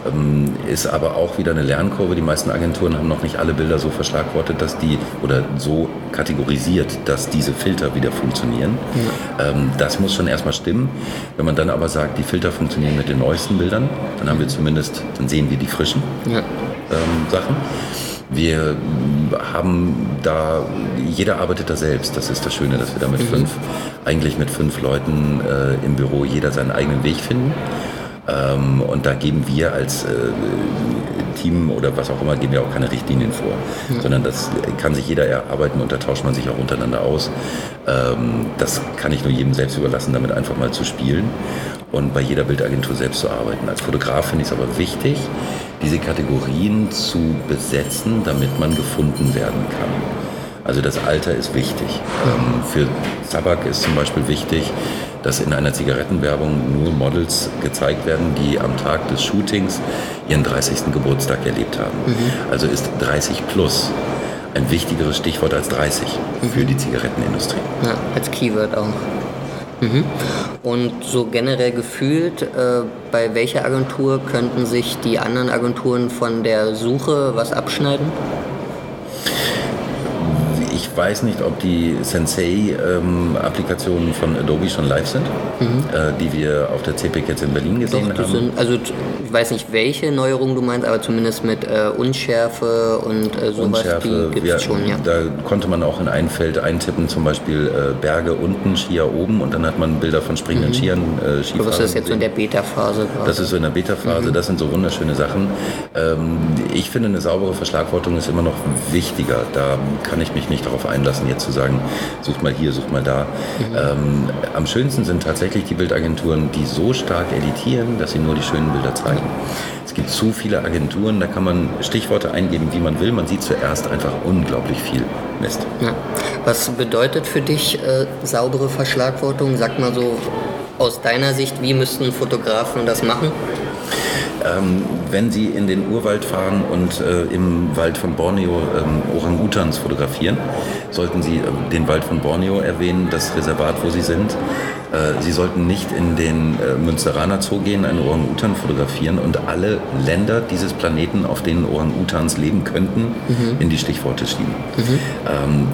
Ähm, ist aber auch wieder eine Lernkurve. Die meisten Agenturen haben noch nicht alle Bilder so verschlagwortet, dass die oder so kategorisiert, dass diese Filter wieder funktionieren. Ja. Ähm, das muss schon erstmal stimmen. Wenn man dann aber sagt, die Filter funktionieren mit den neuesten Bildern, dann haben wir zumindest, dann sehen wir die frischen ja. ähm, Sachen. Wir haben da, jeder arbeitet da selbst. Das ist das Schöne, dass wir da mit mhm. fünf, eigentlich mit fünf Leuten äh, im Büro jeder seinen eigenen Weg finden. Ähm, und da geben wir als äh, Team oder was auch immer, geben wir auch keine Richtlinien vor, ja. sondern das kann sich jeder erarbeiten und da tauscht man sich auch untereinander aus. Ähm, das kann ich nur jedem selbst überlassen, damit einfach mal zu spielen und bei jeder Bildagentur selbst zu arbeiten. Als Fotograf finde ich es aber wichtig, diese Kategorien zu besetzen, damit man gefunden werden kann. Also das Alter ist wichtig. Ähm, für Tabak ist zum Beispiel wichtig, dass in einer Zigarettenwerbung nur Models gezeigt werden, die am Tag des Shootings ihren 30. Geburtstag erlebt haben. Mhm. Also ist 30 plus ein wichtigeres Stichwort als 30 mhm. für die Zigarettenindustrie. Ja, als Keyword auch. Mhm. Und so generell gefühlt, äh, bei welcher Agentur könnten sich die anderen Agenturen von der Suche was abschneiden? Weiß nicht, ob die Sensei-Applikationen von Adobe schon live sind, mhm. äh, die wir auf der CPIC jetzt in Berlin gesehen Doch, haben. Sind, also ich weiß nicht, welche Neuerungen du meinst, aber zumindest mit äh, Unschärfe und äh, sowas, Unschärfe, die gibt es schon, ja. Da konnte man auch in ein Feld eintippen, zum Beispiel äh, Berge unten, Skier oben und dann hat man Bilder von springenden mhm. Skiern, äh, Skifahrern. Das ist jetzt so in der Beta-Phase. Das ist so in der Beta-Phase, mhm. das sind so wunderschöne Sachen. Ähm, ich finde, eine saubere Verschlagwortung ist immer noch wichtiger. Da kann ich mich nicht darauf einlassen, jetzt zu sagen, sucht mal hier, sucht mal da. Mhm. Ähm, am schönsten sind tatsächlich die Bildagenturen, die so stark editieren, dass sie nur die schönen Bilder zeigen. Es gibt zu viele Agenturen, da kann man Stichworte eingeben, wie man will. Man sieht zuerst einfach unglaublich viel Mist. Ja. Was bedeutet für dich äh, saubere Verschlagwortung? Sag mal so aus deiner Sicht, wie müssten Fotografen das machen? Ähm, wenn Sie in den Urwald fahren und äh, im Wald von Borneo ähm, Orang-Utans fotografieren, sollten Sie äh, den Wald von Borneo erwähnen, das Reservat, wo Sie sind. Äh, Sie sollten nicht in den äh, Münsteraner Zoo gehen, einen Orang-Utan fotografieren und alle Länder dieses Planeten, auf denen Orang-Utans leben könnten, mhm. in die Stichworte schieben. Mhm. Ähm,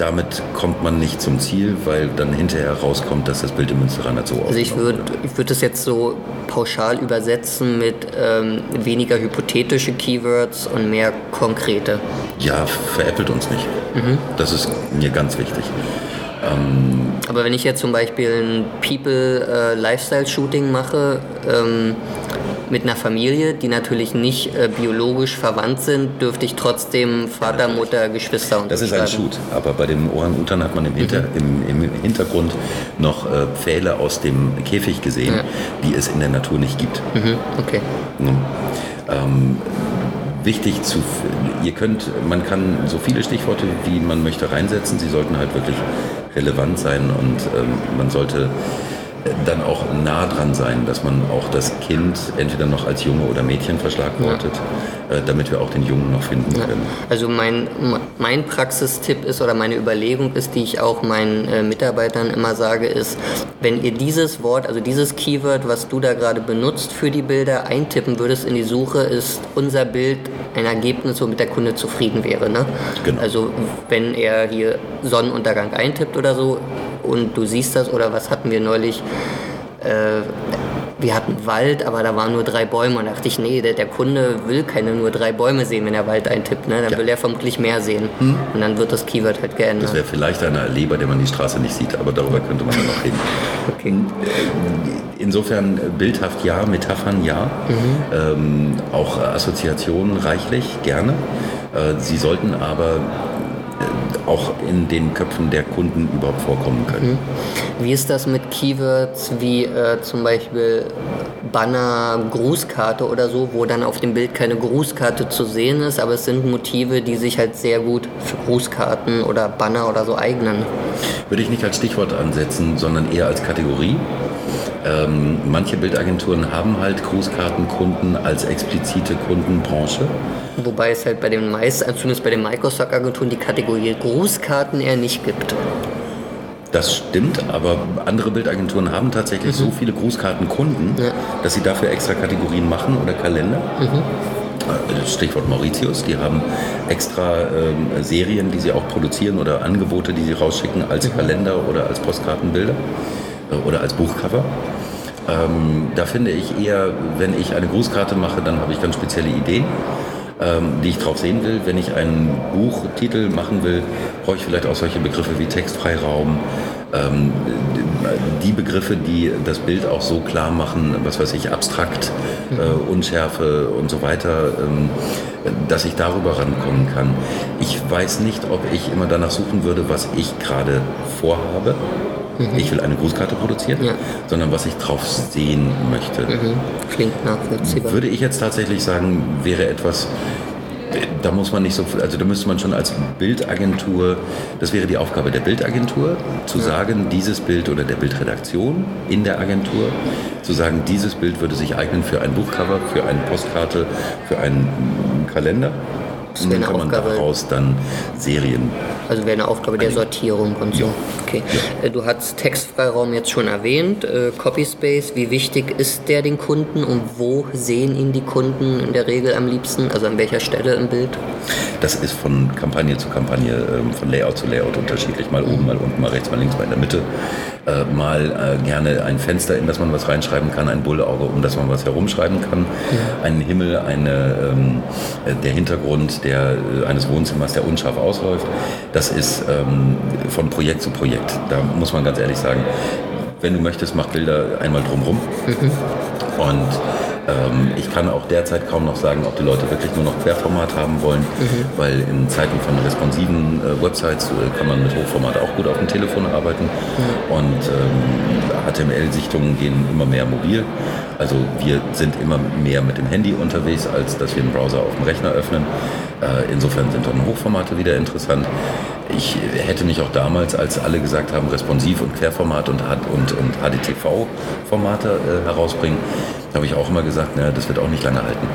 damit kommt man nicht zum Ziel, weil dann hinterher rauskommt, dass das Bild im Münsteraner Zoo Also ich würde ich würd das jetzt so pauschal übersetzen mit ähm, weniger hypothetische Keywords und mehr konkrete. Ja, veräppelt uns nicht. Mhm. Das ist mir ganz wichtig. Ähm, Aber wenn ich jetzt zum Beispiel ein People-Lifestyle-Shooting äh, mache, ähm, mit einer Familie, die natürlich nicht äh, biologisch verwandt sind, dürfte ich trotzdem Vater, Mutter, Geschwister und Das ist ein Shoot, aber bei dem Orang-Utan hat man im, Hinter, mhm. im, im, Hintergrund noch äh, Pfähle aus dem Käfig gesehen, ja. die es in der Natur nicht gibt. Mhm. Okay. Ähm, wichtig zu, ihr könnt, man kann so viele Stichworte, wie man möchte, reinsetzen. Sie sollten halt wirklich relevant sein und ähm, man sollte dann auch nah dran sein, dass man auch das Kind entweder noch als Junge oder Mädchen verschlagwortet, ja. äh, damit wir auch den Jungen noch finden ja. können. Also mein, mein Praxistipp ist oder meine Überlegung ist, die ich auch meinen äh, Mitarbeitern immer sage, ist, wenn ihr dieses Wort, also dieses Keyword, was du da gerade benutzt für die Bilder, eintippen würdest in die Suche, ist unser Bild ein Ergebnis, womit der Kunde zufrieden wäre. Ne? Genau. Also wenn er hier Sonnenuntergang eintippt oder so, und du siehst das oder was hatten wir neulich? Äh, wir hatten Wald, aber da waren nur drei Bäume und da dachte ich, nee, der, der, Kunde will keine nur drei Bäume sehen, wenn er Wald eintippt, ne? dann ja. will er vermutlich mehr sehen hm. und dann wird das Keyword halt geändert. Das wäre vielleicht eine Allee, bei der man die Straße nicht sieht, aber darüber könnte man dann noch reden. Okay. Insofern bildhaft ja, Metaphern ja, mhm. ähm, auch Assoziationen reichlich, gerne. Äh, sie sollten aber auch in den Köpfen der Kunden überhaupt vorkommen können. Mhm. Wie ist das mit Keywords wie äh, zum Beispiel Banner, Grußkarte oder so, wo dann auf dem Bild keine Grußkarte zu sehen ist, aber es sind Motive, die sich halt sehr gut für Grußkarten oder Banner oder so eignen? Würde ich nicht als Stichwort ansetzen, sondern eher als Kategorie. Ähm, manche Bildagenturen haben halt Grußkartenkunden als explizite Kundenbranche. Wobei es halt bei den meisten, also zumindest bei den Microsoft-Agenturen, die Kategorie Grußkarten eher nicht gibt. Das stimmt, aber andere Bildagenturen haben tatsächlich mhm. so viele Grußkartenkunden, ja. dass sie dafür extra Kategorien machen oder Kalender. Mhm. Äh, Stichwort Mauritius, die haben extra ähm, Serien, die sie auch produzieren oder Angebote, die sie rausschicken als mhm. Kalender oder als Postkartenbilder äh, oder als Buchcover. Ähm, da finde ich eher, wenn ich eine Grußkarte mache, dann habe ich ganz spezielle Ideen ähm, die ich drauf sehen will. Wenn ich einen Buchtitel machen will, brauche ich vielleicht auch solche Begriffe wie Textfreiraum, ähm, die Begriffe, die das Bild auch so klar machen, was weiß ich, abstrakt, äh, Unschärfe und so weiter, ähm, dass ich darüber rankommen kann. Ich weiß nicht, ob ich immer danach suchen würde, was ich gerade vorhabe mhm. ich will eine Grußkarte produzieren, ja. sondern was ich drauf sehen möchte. Mhm. Klingt nachvollziehbar. Würde ich jetzt tatsächlich sagen, wäre etwas, da muss man nicht so, also da müsste man schon als Bildagentur, das wäre die Aufgabe der Bildagentur, zu ja. sagen, dieses Bild oder der Bildredaktion in der Agentur, zu sagen, dieses Bild würde sich eignen für ein Buchcover, für eine Postkarte, für einen Kalender Das Und wäre dann eine kann man Aufgabe. daraus dann Serien. Also wäre eine Aufgabe der Sortierung und so. Ja. Okay. Äh, Du hast Textfreiraum jetzt schon erwähnt, äh, Copyspace. Wie wichtig ist der den Kunden und wo sehen ihn die Kunden in der Regel am liebsten? Also an welcher Stelle im Bild? Das ist von Kampagne zu Kampagne, ähm, von Layout zu Layout unterschiedlich. Mal oben, mal unten, mal rechts, mal links, mal in der Mitte. Äh, Mal äh, gerne ein Fenster, in das man was reinschreiben kann, ein Bullauge, um das man was herumschreiben kann. Ein Himmel, eine, ähm, äh, der Hintergrund der, äh, eines Wohnzimmers, der unscharf ausläuft. Das ist ähm, von Projekt zu Projekt. Da muss man ganz ehrlich sagen, wenn du möchtest, mach Bilder einmal drumrum. Und ähm, ich kann auch derzeit kaum noch sagen, ob die Leute wirklich nur noch Querformat haben wollen, weil in Zeiten von responsiven äh, Websites äh, kann man mit Hochformat auch gut auf dem Telefon arbeiten. Und ähm, HTML-Sichtungen gehen immer mehr mobil. Also wir sind immer mehr mit dem Handy unterwegs, als dass wir einen Browser auf dem Rechner öffnen. Äh, insofern sind dann Hochformate wieder interessant. Ich hätte mich auch damals, als alle gesagt haben, responsiv und Querformat und, und, und HDTV-Formate äh, herausbringen, habe ich auch immer gesagt, naja, das wird auch nicht lange halten.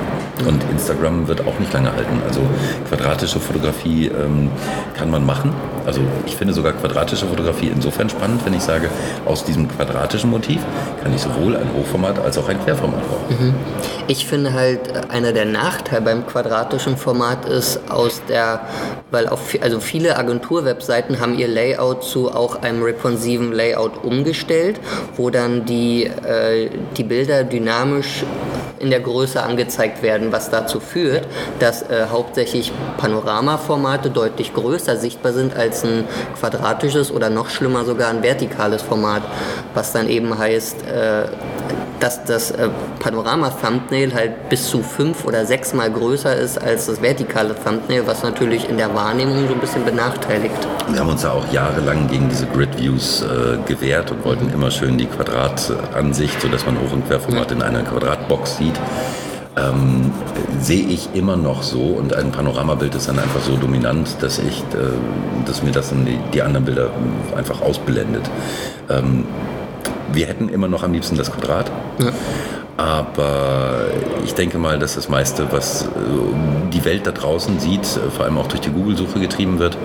Und Instagram wird auch nicht lange halten. Also quadratische Fotografie ähm, kann man machen. Also ich finde sogar quadratische Fotografie insofern spannend, wenn ich sage, aus diesem quadratischen Motiv kann ich sowohl ein Hochformat als auch ein Querformat bauen. Ich finde halt, einer der Nachteile beim quadratischen Format ist aus der, weil auch, also viele Agenturwebseiten haben ihr Layout zu auch einem responsiven Layout umgestellt, wo dann die, äh, die Bilder dynamisch in der Größe angezeigt werden, was dazu führt, dass äh, hauptsächlich Panoramaformate deutlich größer sichtbar sind als ein quadratisches oder noch schlimmer sogar ein vertikales Format, was dann eben heißt, äh, dass das äh, Panorama-Thumbnail halt bis zu fünf oder sechs Mal größer ist als das vertikale Thumbnail, was natürlich in der Wahrnehmung so ein bisschen benachteiligt. Wir haben uns ja auch jahrelang gegen diese Grid-Views äh, gewehrt und wollten immer schön die Quadratansicht, sodass man Hoch- und Querformat in einer Quadratbox sieht. Ähm, sehe ich immer noch so und ein Panoramabild ist dann einfach so dominant, dass ich, äh, dass mir das die, die anderen Bilder einfach ausblendet. Ähm, wir hätten immer noch am liebsten das Quadrat. Aber ich denke mal, dass das meiste, was äh, die Welt da draußen sieht, äh, vor allem auch durch die Google-Suche getrieben wird.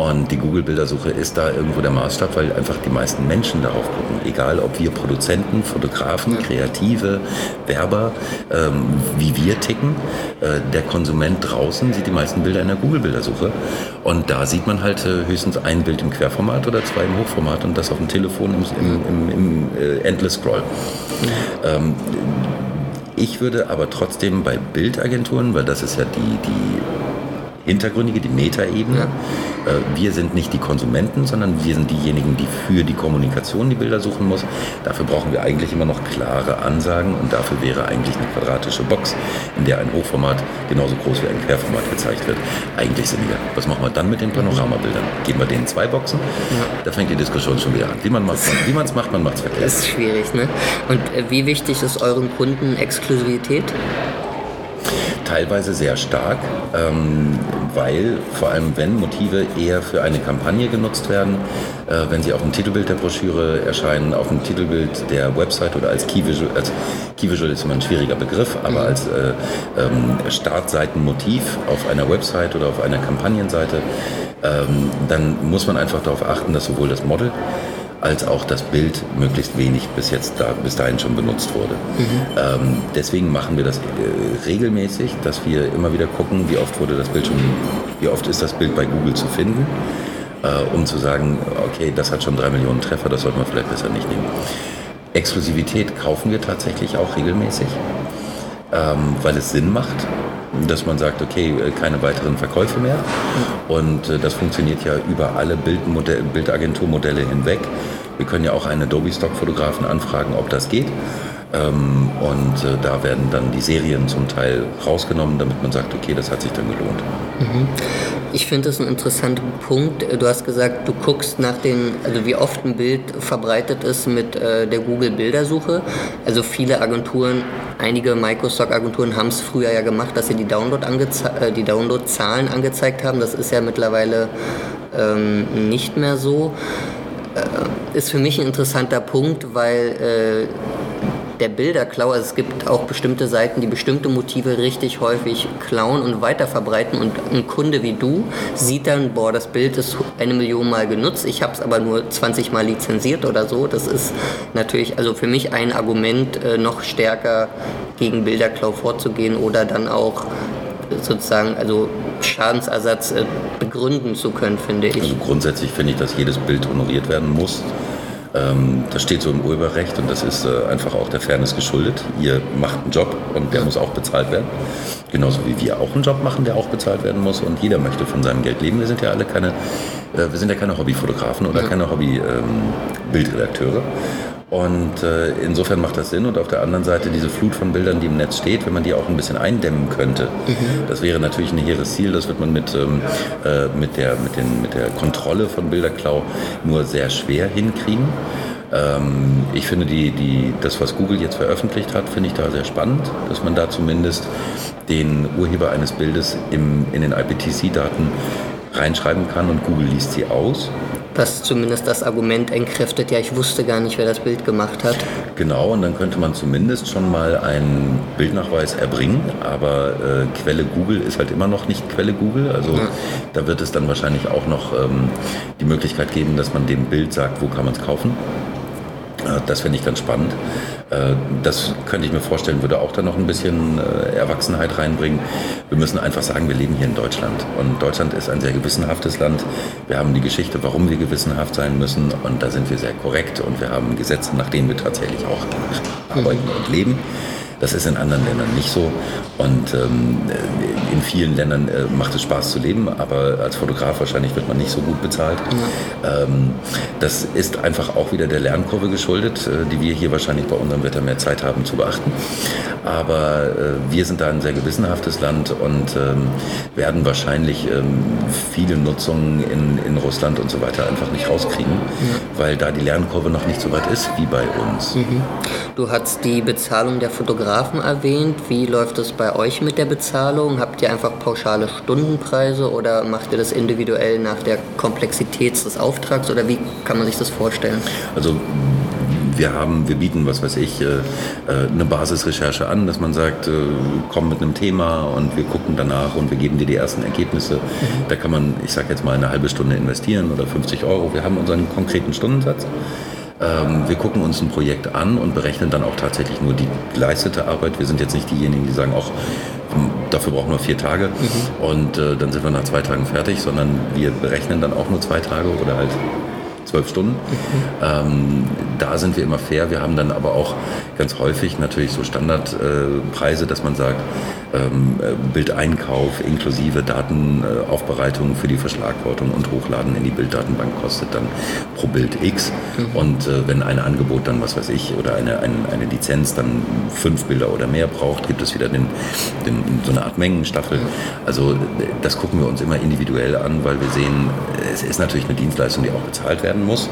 Und die Google-Bildersuche ist da irgendwo der Maßstab, weil einfach die meisten Menschen darauf gucken. Egal, ob wir Produzenten, Fotografen, Kreative, Werber, ähm, wie wir ticken. Äh, der Konsument draußen sieht die meisten Bilder in der Google-Bildersuche. Und da sieht man halt äh, höchstens ein Bild im Querformat oder zwei im Hochformat und das auf dem Telefon im, im, im, im äh, Endless Scroll. Ähm, ich würde aber trotzdem bei Bildagenturen, weil das ist ja die, die hintergründige, die Metaebene. Äh, Wir sind nicht die Konsumenten, sondern wir sind diejenigen, die für die Kommunikation die Bilder suchen muss. Dafür brauchen wir eigentlich immer noch klare Ansagen und dafür wäre eigentlich eine quadratische Box, in der ein Hochformat genauso groß wie ein Querformat gezeigt wird, eigentlich sinniger. Was machen wir dann mit den Panoramabildern? Geben wir denen zwei Boxen? Da fängt die Diskussion schon wieder an. Wie man es macht, man macht es verkehrt. Das ist schwierig, ne? Und äh, wie wichtig ist euren Kunden Exklusivität? Teilweise sehr stark, ähm, weil vor allem wenn Motive eher für eine Kampagne genutzt werden, äh, wenn sie auf dem Titelbild der Broschüre erscheinen, auf dem Titelbild der Website oder als Key Visual, als Key Visual ist immer ein schwieriger Begriff, aber als äh, ähm, Startseitenmotiv auf einer Website oder auf einer Kampagnenseite, ähm, dann muss man einfach darauf achten, dass sowohl das Model als auch das Bild möglichst wenig bis jetzt da, bis dahin schon benutzt wurde. Ähm, deswegen machen wir das äh, regelmäßig, dass wir immer wieder gucken, wie oft wurde das Bild schon, wie oft ist das Bild bei Google zu finden, äh, um zu sagen, okay, das hat schon drei Millionen Treffer, das sollte man vielleicht besser nicht nehmen. Exklusivität kaufen wir tatsächlich auch regelmäßig, ähm, weil es Sinn macht, dass man sagt, okay, äh, keine weiteren Verkäufe mehr. Und äh, das funktioniert ja über alle Bildmodell, Bildagenturmodelle hinweg. Wir können ja auch einen Adobe Stock-Fotografen anfragen, ob das geht. Ähm, und äh, da werden dann die Serien zum Teil rausgenommen, damit man sagt, okay, das hat sich dann gelohnt. Ich finde das einen interessanten Punkt. Du hast gesagt, du guckst nach den, also wie oft ein Bild verbreitet ist mit äh, der Google-Bildersuche. Also viele Agenturen, einige Microsoft-Agenturen haben es früher ja gemacht, dass sie die Download äh, die Download-Zahlen angezeigt haben. Das ist ja mittlerweile ähm, nicht mehr so. Ist für mich ein interessanter Punkt, weil äh, der Bilderklau. Also es gibt auch bestimmte Seiten, die bestimmte Motive richtig häufig klauen und weiterverbreiten. Und ein Kunde wie du sieht dann, boah, das Bild ist eine Million Mal genutzt, ich habe es aber nur 20 Mal lizenziert oder so. Das ist natürlich also für mich ein Argument, äh, noch stärker gegen Bilderklau vorzugehen oder dann auch sozusagen also Schadensersatz äh, begründen zu können, finde ich. Also grundsätzlich finde ich, dass jedes Bild honoriert werden muss. Ähm, das steht so im Urheberrecht und das ist äh, einfach auch der Fairness geschuldet. Ihr macht einen Job und der muss auch bezahlt werden. Genauso wie wir auch einen Job machen, der auch bezahlt werden muss und jeder möchte von seinem Geld leben. Wir sind ja alle keine, äh, wir sind ja keine Hobbyfotografen oder keine Hobbybildredakteure. Und äh, insofern macht das Sinn. Und auf der anderen Seite diese Flut von Bildern, die im Netz steht, wenn man die auch ein bisschen eindämmen könnte, mhm. das wäre natürlich ein hehres Ziel. Das wird man mit, ähm, äh, mit, der, mit, den, mit der Kontrolle von Bilderklau nur sehr schwer hinkriegen. Ähm, ich finde die, die, das, was Google jetzt veröffentlicht hat, finde ich da sehr spannend, dass man da zumindest den Urheber eines Bildes im, in den IPTC-Daten reinschreiben kann und Google liest sie aus was zumindest das Argument entkräftet, ja, ich wusste gar nicht, wer das Bild gemacht hat. Genau, und dann könnte man zumindest schon mal einen Bildnachweis erbringen, aber äh, Quelle Google ist halt immer noch nicht Quelle Google. Also ja. da wird es dann wahrscheinlich auch noch ähm, die Möglichkeit geben, dass man dem Bild sagt, wo kann man es kaufen. Äh, das finde ich ganz spannend. Äh, das könnte ich mir vorstellen, würde auch da noch ein bisschen äh, Erwachsenheit reinbringen. Wir müssen einfach sagen, wir leben hier in Deutschland. Und Deutschland ist ein sehr gewissenhaftes Land. Wir haben die Geschichte, warum wir gewissenhaft sein müssen. Und da sind wir sehr korrekt. Und wir haben Gesetze, nach denen wir tatsächlich auch arbeiten und leben. Das ist in anderen Ländern nicht so. Und ähm, in vielen Ländern äh, macht es Spaß zu leben, aber als Fotograf wahrscheinlich wird man nicht so gut bezahlt. Ja. Ähm, das ist einfach auch wieder der Lernkurve geschuldet, äh, die wir hier wahrscheinlich bei unserem Wetter mehr Zeit haben zu beachten. Aber äh, wir sind da ein sehr gewissenhaftes Land und ähm, werden wahrscheinlich ähm, viele Nutzungen in, in Russland und so weiter einfach nicht rauskriegen, ja. weil da die Lernkurve noch nicht so weit ist wie bei uns. Mhm. Du hast die Bezahlung der Fotografen erwähnt. Wie läuft es bei euch mit der Bezahlung? Habt ihr einfach pauschale Stundenpreise oder macht ihr das individuell nach der Komplexität des Auftrags oder wie kann man sich das vorstellen? Also wir haben, wir bieten, was weiß ich, äh, äh, eine Basisrecherche an, dass man sagt, äh, komm mit einem Thema und wir gucken danach und wir geben dir die ersten Ergebnisse. Mhm. Da kann man, ich sage jetzt mal, eine halbe Stunde investieren oder 50 Euro. Wir haben unseren konkreten Stundensatz. Ähm, wir gucken uns ein Projekt an und berechnen dann auch tatsächlich nur die geleistete Arbeit. Wir sind jetzt nicht diejenigen, die sagen, auch dafür brauchen wir vier Tage mhm. und äh, dann sind wir nach zwei Tagen fertig, sondern wir berechnen dann auch nur zwei Tage oder halt zwölf Stunden. Mhm. Ähm, da sind wir immer fair. Wir haben dann aber auch ganz häufig natürlich so Standardpreise, äh, dass man sagt, ähm, äh, Bildeinkauf inklusive Datenaufbereitung für die Verschlagwortung und Hochladen in die Bilddatenbank kostet dann pro Bild X. Mhm. Und äh, wenn ein Angebot dann, was weiß ich, oder eine, eine, eine Lizenz dann fünf Bilder oder mehr braucht, gibt es wieder den, den, so eine Art Mengenstaffel. Mhm. Also das gucken wir uns immer individuell an, weil wir sehen, es ist natürlich eine Dienstleistung, die auch bezahlt werden muss.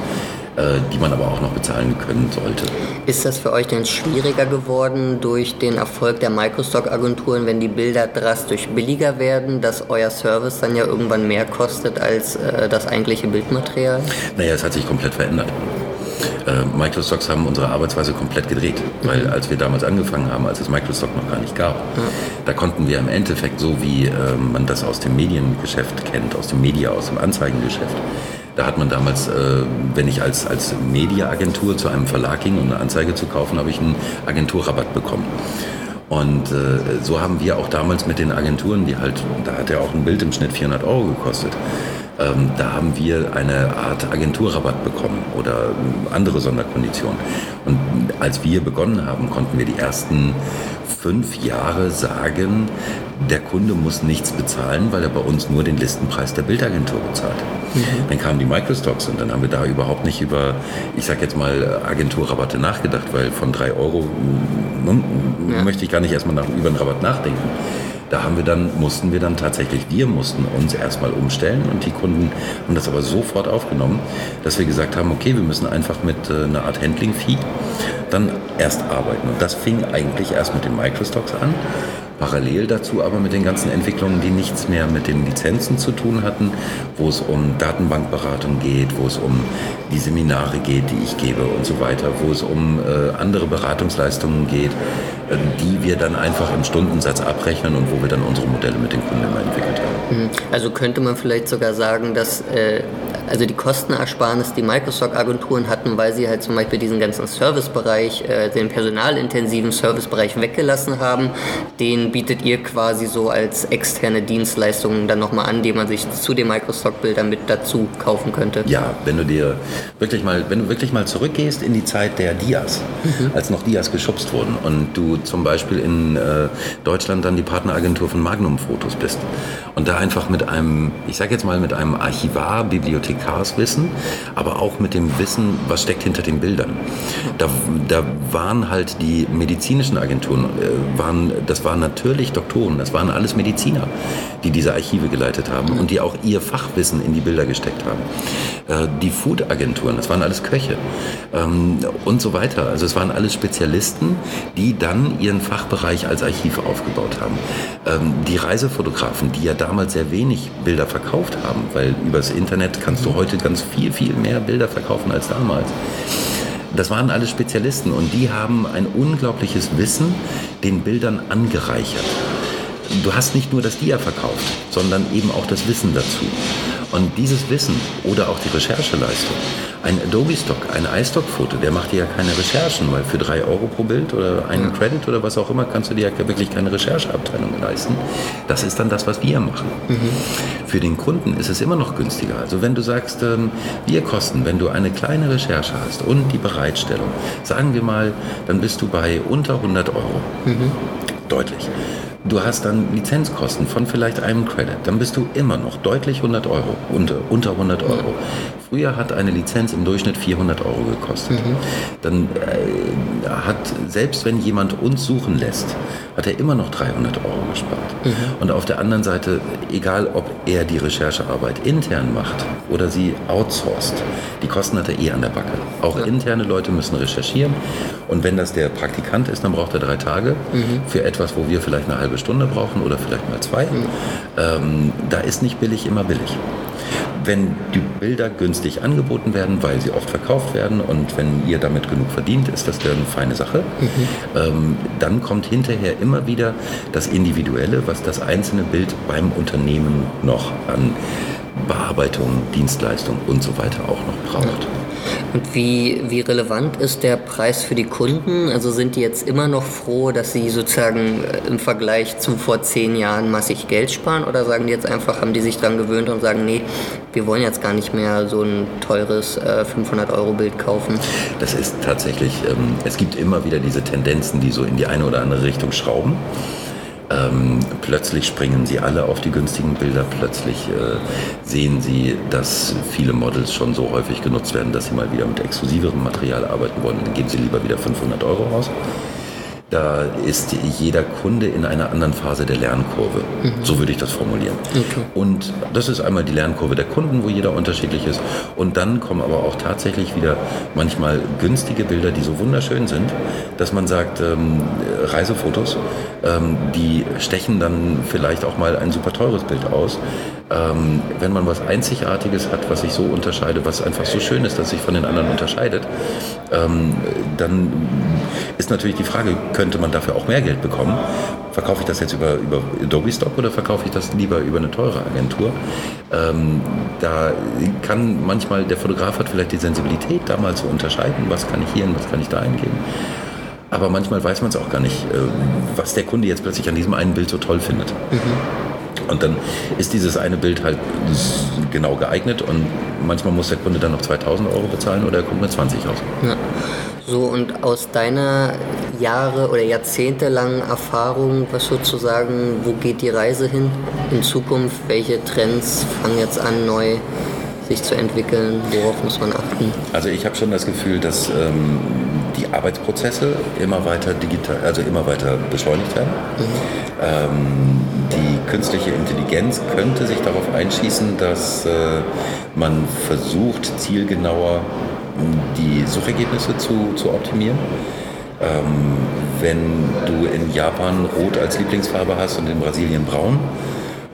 Äh, die man aber auch noch bezahlen können sollte. Ist das für euch denn schwieriger geworden durch den Erfolg der Microstock-Agenturen, wenn die Bilder drastisch billiger werden, dass euer Service dann ja irgendwann mehr kostet als äh, das eigentliche Bildmaterial? Naja, es hat sich komplett verändert. Äh, Microstocks haben unsere Arbeitsweise komplett gedreht, weil mhm. als wir damals angefangen haben, als es Microstock noch gar nicht gab, ja. da konnten wir im Endeffekt so wie äh, man das aus dem Mediengeschäft kennt, aus dem Media, aus dem Anzeigengeschäft, da hat man damals, äh, wenn ich als, als Mediaagentur zu einem Verlag ging, um eine Anzeige zu kaufen, habe ich einen Agenturrabatt bekommen. Und äh, so haben wir auch damals mit den Agenturen, die halt, da hat ja auch ein Bild im Schnitt 400 Euro gekostet, ähm, da haben wir eine Art Agenturrabatt bekommen oder andere Sonderkonditionen. Und als wir begonnen haben, konnten wir die ersten fünf Jahre sagen, der Kunde muss nichts bezahlen, weil er bei uns nur den Listenpreis der Bildagentur bezahlt. Mhm. Dann kamen die Microstocks und dann haben wir da überhaupt nicht über, ich sag jetzt mal, Agenturrabatte nachgedacht, weil von drei Euro ne, ja. möchte ich gar nicht erstmal nach, über einen Rabatt nachdenken. Da haben wir dann, mussten wir dann tatsächlich, wir mussten uns erstmal umstellen und die Kunden haben das aber sofort aufgenommen, dass wir gesagt haben, okay, wir müssen einfach mit äh, einer Art Handling-Fee dann erst arbeiten. Und das fing eigentlich erst mit den Microstocks an parallel dazu aber mit den ganzen Entwicklungen, die nichts mehr mit den Lizenzen zu tun hatten, wo es um Datenbankberatung geht, wo es um die Seminare geht, die ich gebe und so weiter, wo es um äh, andere Beratungsleistungen geht, äh, die wir dann einfach im Stundensatz abrechnen und wo wir dann unsere Modelle mit den Kunden immer entwickelt haben. Mhm. Also könnte man vielleicht sogar sagen, dass äh, also die Kostenersparnis, die Microsoft-Agenturen hatten, weil sie halt zum Beispiel diesen ganzen Servicebereich, äh, den personalintensiven Servicebereich weggelassen haben, den bietet ihr quasi so als externe Dienstleistungen dann nochmal an, die man sich zu den Microsoft-Bildern mit dazu kaufen könnte. Ja, wenn du dir wirklich mal, wenn du wirklich mal zurückgehst in die Zeit der Dias, mhm. als noch Dias geschubst wurden und du zum Beispiel in äh, Deutschland dann die Partneragentur von Magnum Fotos bist und da einfach mit einem, ich sag jetzt mal mit einem Archivar, Bibliothekarswissen, aber auch mit dem Wissen, was steckt hinter den Bildern. Da, da waren halt die medizinischen Agenturen, äh, waren, das waren natürlich Doktoren, das waren alles Mediziner, die diese Archive geleitet haben und die auch ihr Fachwissen in die Bilder gesteckt haben. Äh, die Food-Agenturen, das waren alles Köche ähm, und so weiter. Also es waren alles Spezialisten, die dann ihren Fachbereich als Archiv aufgebaut haben. Ähm, die Reisefotografen, die ja damals sehr wenig Bilder verkauft haben, weil übers Internet kannst du heute ganz viel, viel mehr Bilder verkaufen als damals. Das waren alle Spezialisten und die haben ein unglaubliches Wissen den Bildern angereichert. Du hast nicht nur das Dia verkauft, sondern eben auch das Wissen dazu. Und dieses Wissen oder auch die Rechercheleistung, ein Adobe Stock, ein iStock-Foto, der macht dir ja keine Recherchen, weil für drei Euro pro Bild oder einen Credit oder was auch immer kannst du dir ja wirklich keine Rechercheabteilung leisten. Das ist dann das, was wir machen. Mhm. Für den Kunden ist es immer noch günstiger. Also wenn du sagst, ähm, wir kosten, wenn du eine kleine Recherche hast und die Bereitstellung, sagen wir mal, dann bist du bei unter 100 Euro. Mhm. Deutlich. Du hast dann Lizenzkosten von vielleicht einem Credit. Dann bist du immer noch deutlich 100 Euro, unter, unter 100 Euro. Früher hat eine Lizenz im Durchschnitt 400 Euro gekostet. Mhm. Dann äh, hat, selbst wenn jemand uns suchen lässt, hat er immer noch 300 Euro gespart. Mhm. Und auf der anderen Seite, egal ob er die Recherchearbeit intern macht oder sie outsourced, die Kosten hat er eh an der Backe. Auch ja. interne Leute müssen recherchieren. Und wenn das der Praktikant ist, dann braucht er drei Tage mhm. für etwas, wo wir vielleicht eine halbe Stunde brauchen oder vielleicht mal zwei. Mhm. Ähm, da ist nicht billig immer billig wenn die Bilder günstig angeboten werden, weil sie oft verkauft werden und wenn ihr damit genug verdient, ist das eine feine Sache. Mhm. Ähm, dann kommt hinterher immer wieder das Individuelle, was das einzelne Bild beim Unternehmen noch an Bearbeitung, Dienstleistung und so weiter auch noch braucht. Und wie, wie relevant ist der Preis für die Kunden? Also sind die jetzt immer noch froh, dass sie sozusagen äh, im Vergleich zu vor zehn Jahren massig Geld sparen? Oder sagen die jetzt einfach, haben die sich daran gewöhnt und sagen, nee, wir wollen jetzt gar nicht mehr so ein teures äh, 500-Euro-Bild kaufen? Das ist tatsächlich, ähm, es gibt immer wieder diese Tendenzen, die so in die eine oder andere Richtung schrauben. Ähm, plötzlich springen sie alle auf die günstigen Bilder, plötzlich äh, sehen sie, dass viele Models schon so häufig genutzt werden, dass sie mal wieder mit exklusiverem Material arbeiten wollen. Dann geben sie lieber wieder 500 Euro aus. Da ist jeder Kunde in einer anderen Phase der Lernkurve. Mhm. So würde ich das formulieren. Okay. Und das ist einmal die Lernkurve der Kunden, wo jeder unterschiedlich ist. Und dann kommen aber auch tatsächlich wieder manchmal günstige Bilder, die so wunderschön sind, dass man sagt, ähm, Reisefotos, ähm, die stechen dann vielleicht auch mal ein super teures Bild aus. Ähm, wenn man was Einzigartiges hat, was sich so unterscheidet, was einfach so schön ist, dass sich von den anderen unterscheidet, ähm, dann ist natürlich die Frage, könnte man dafür auch mehr Geld bekommen? Verkaufe ich das jetzt über, über Adobe Stock oder verkaufe ich das lieber über eine teure Agentur? Ähm, da kann manchmal, der Fotograf hat vielleicht die Sensibilität, da mal zu unterscheiden, was kann ich hier und was kann ich da eingeben. Aber manchmal weiß man es auch gar nicht, äh, was der Kunde jetzt plötzlich an diesem einen Bild so toll findet. Mhm. Und dann ist dieses eine Bild halt genau geeignet und manchmal muss der Kunde dann noch 2000 Euro bezahlen oder er kommt mit 20 aus. Ja. So, und aus deiner Jahre- oder jahrzehntelangen Erfahrung, was sozusagen, wo geht die Reise hin in Zukunft? Welche Trends fangen jetzt an, neu sich zu entwickeln? Worauf muss man achten? Also ich habe schon das Gefühl, dass ähm, die Arbeitsprozesse immer weiter digital, also immer weiter beschleunigt werden. Mhm. Ähm, die künstliche Intelligenz könnte sich darauf einschießen, dass äh, man versucht, zielgenauer die Suchergebnisse zu, zu optimieren. Ähm, wenn du in Japan Rot als Lieblingsfarbe hast und in Brasilien Braun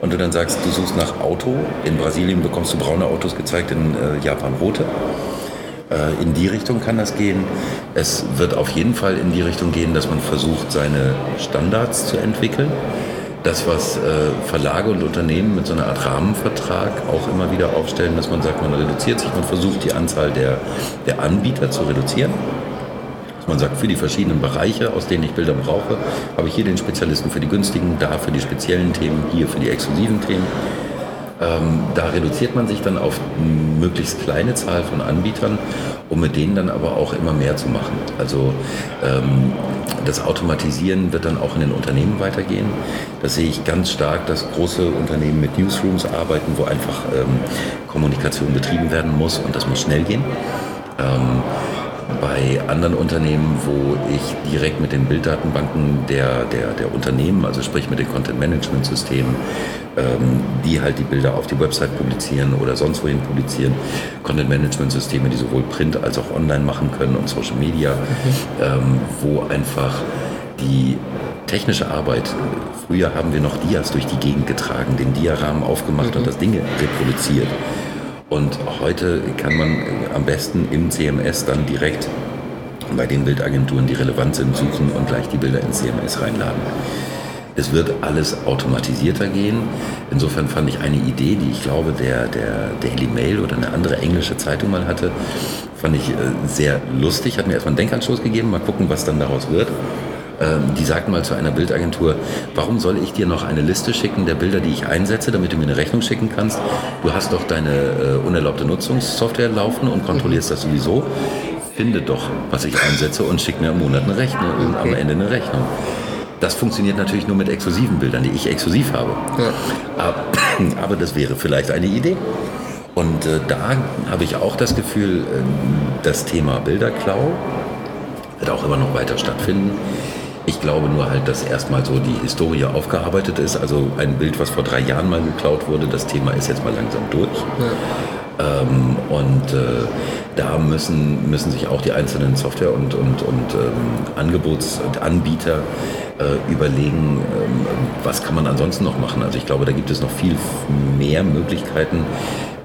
und du dann sagst, du suchst nach Auto, in Brasilien bekommst du braune Autos gezeigt, in äh, Japan rote. Äh, in die Richtung kann das gehen. Es wird auf jeden Fall in die Richtung gehen, dass man versucht, seine Standards zu entwickeln. Das, was äh, Verlage und Unternehmen mit so einer Art Rahmenvertrag auch immer wieder aufstellen, dass man sagt, man reduziert sich, man versucht die Anzahl der, der Anbieter zu reduzieren man sagt, für die verschiedenen Bereiche, aus denen ich Bilder brauche, habe ich hier den Spezialisten für die günstigen, da für die speziellen Themen, hier für die exklusiven Themen. Ähm, da reduziert man sich dann auf möglichst kleine Zahl von Anbietern, um mit denen dann aber auch immer mehr zu machen. Also ähm, das Automatisieren wird dann auch in den Unternehmen weitergehen. Das sehe ich ganz stark, dass große Unternehmen mit Newsrooms arbeiten, wo einfach ähm, Kommunikation betrieben werden muss und das muss schnell gehen. Bei anderen Unternehmen, wo ich direkt mit den Bilddatenbanken der, der, der Unternehmen, also sprich mit den Content-Management-Systemen, ähm, die halt die Bilder auf die Website publizieren oder sonst wohin publizieren, Content-Management-Systeme, die sowohl Print als auch online machen können und Social Media, mhm. ähm, wo einfach die technische Arbeit, früher haben wir noch Dias durch die Gegend getragen, den Diarahmen aufgemacht mhm. und das Ding reproduziert. Und heute kann man am besten im CMS dann direkt bei den Bildagenturen, die relevant sind, suchen und gleich die Bilder ins CMS reinladen. Es wird alles automatisierter gehen. Insofern fand ich eine Idee, die ich glaube, der, der Daily Mail oder eine andere englische Zeitung mal hatte, fand ich äh, sehr lustig. Hat mir erstmal einen Denkanstoß gegeben. Mal gucken, was dann daraus wird. Ähm, die sagten mal zu einer Bildagentur, warum soll ich dir noch eine Liste schicken der Bilder, die ich einsetze, damit du mir eine Rechnung schicken kannst? Du hast doch deine äh, unerlaubte Nutzungssoftware laufen und kontrollierst das sowieso. Finde doch, was ich einsetze und schick mir im Monat eine Rechnung, okay. am Ende eine Rechnung. Das funktioniert natürlich nur mit exklusiven Bildern, die ich exklusiv habe. Ja. Aber, aber, das wäre vielleicht eine Idee. Und äh, da habe ich auch das Gefühl, äh, das Thema Bilderklau wird auch immer noch weiter stattfinden. Ich glaube nur halt, dass erstmal so die Historie aufgearbeitet ist. Also ein Bild, was vor drei Jahren mal geklaut wurde, das Thema ist jetzt mal langsam durch. Ja. Ähm, und äh, da müssen, müssen sich auch die einzelnen Software- und, und, und ähm, Angebotsanbieter äh, überlegen, ähm, was kann man ansonsten noch machen. Also ich glaube, da gibt es noch viel mehr Möglichkeiten,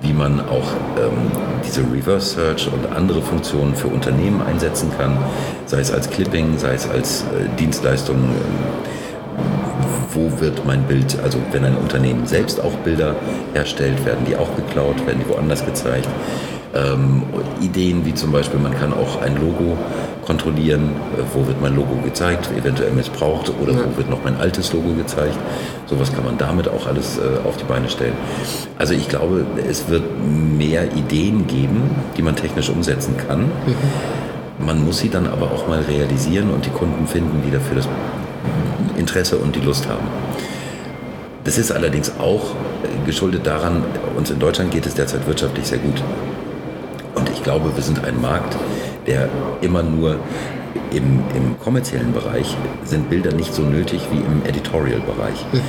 wie man auch ähm, diese Reverse Search und andere Funktionen für Unternehmen einsetzen kann, sei es als Clipping, sei es als äh, Dienstleistung. Äh, wo wird mein Bild, also wenn ein Unternehmen selbst auch Bilder herstellt, werden die auch geklaut, werden die woanders gezeigt. Ähm, Ideen wie zum Beispiel, man kann auch ein Logo kontrollieren, äh, wo wird mein Logo gezeigt, eventuell missbraucht oder ja. wo wird noch mein altes Logo gezeigt. Sowas kann man damit auch alles äh, auf die Beine stellen. Also ich glaube, es wird mehr Ideen geben, die man technisch umsetzen kann. Mhm. Man muss sie dann aber auch mal realisieren und die Kunden finden, die dafür das Interesse und die Lust haben. Das ist allerdings auch äh, geschuldet daran, uns in Deutschland geht es derzeit wirtschaftlich sehr gut. Ich glaube, wir sind ein Markt, der immer nur im, im kommerziellen Bereich sind Bilder nicht so nötig wie im Editorial-Bereich. Mhm.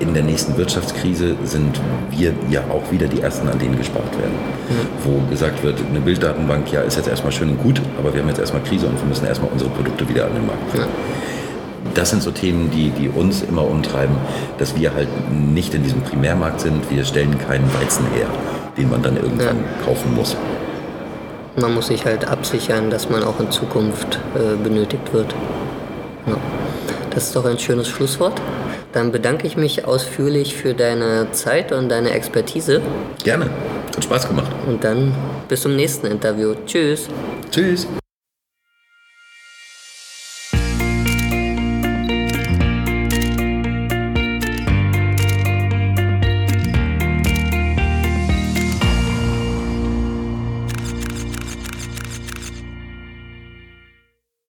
In der nächsten Wirtschaftskrise sind wir ja auch wieder die Ersten, an denen gespart werden. Mhm. Wo gesagt wird, eine Bilddatenbank, ja, ist jetzt erstmal schön und gut, aber wir haben jetzt erstmal Krise und wir müssen erstmal unsere Produkte wieder an den Markt bringen. Ja. Das sind so Themen, die, die uns immer umtreiben, dass wir halt nicht in diesem Primärmarkt sind. Wir stellen keinen Weizen her, den man dann irgendwann ja. kaufen muss. Man muss sich halt absichern, dass man auch in Zukunft äh, benötigt wird. Ja. Das ist doch ein schönes Schlusswort. Dann bedanke ich mich ausführlich für deine Zeit und deine Expertise. Gerne. Hat Spaß gemacht. Und dann bis zum nächsten Interview. Tschüss. Tschüss.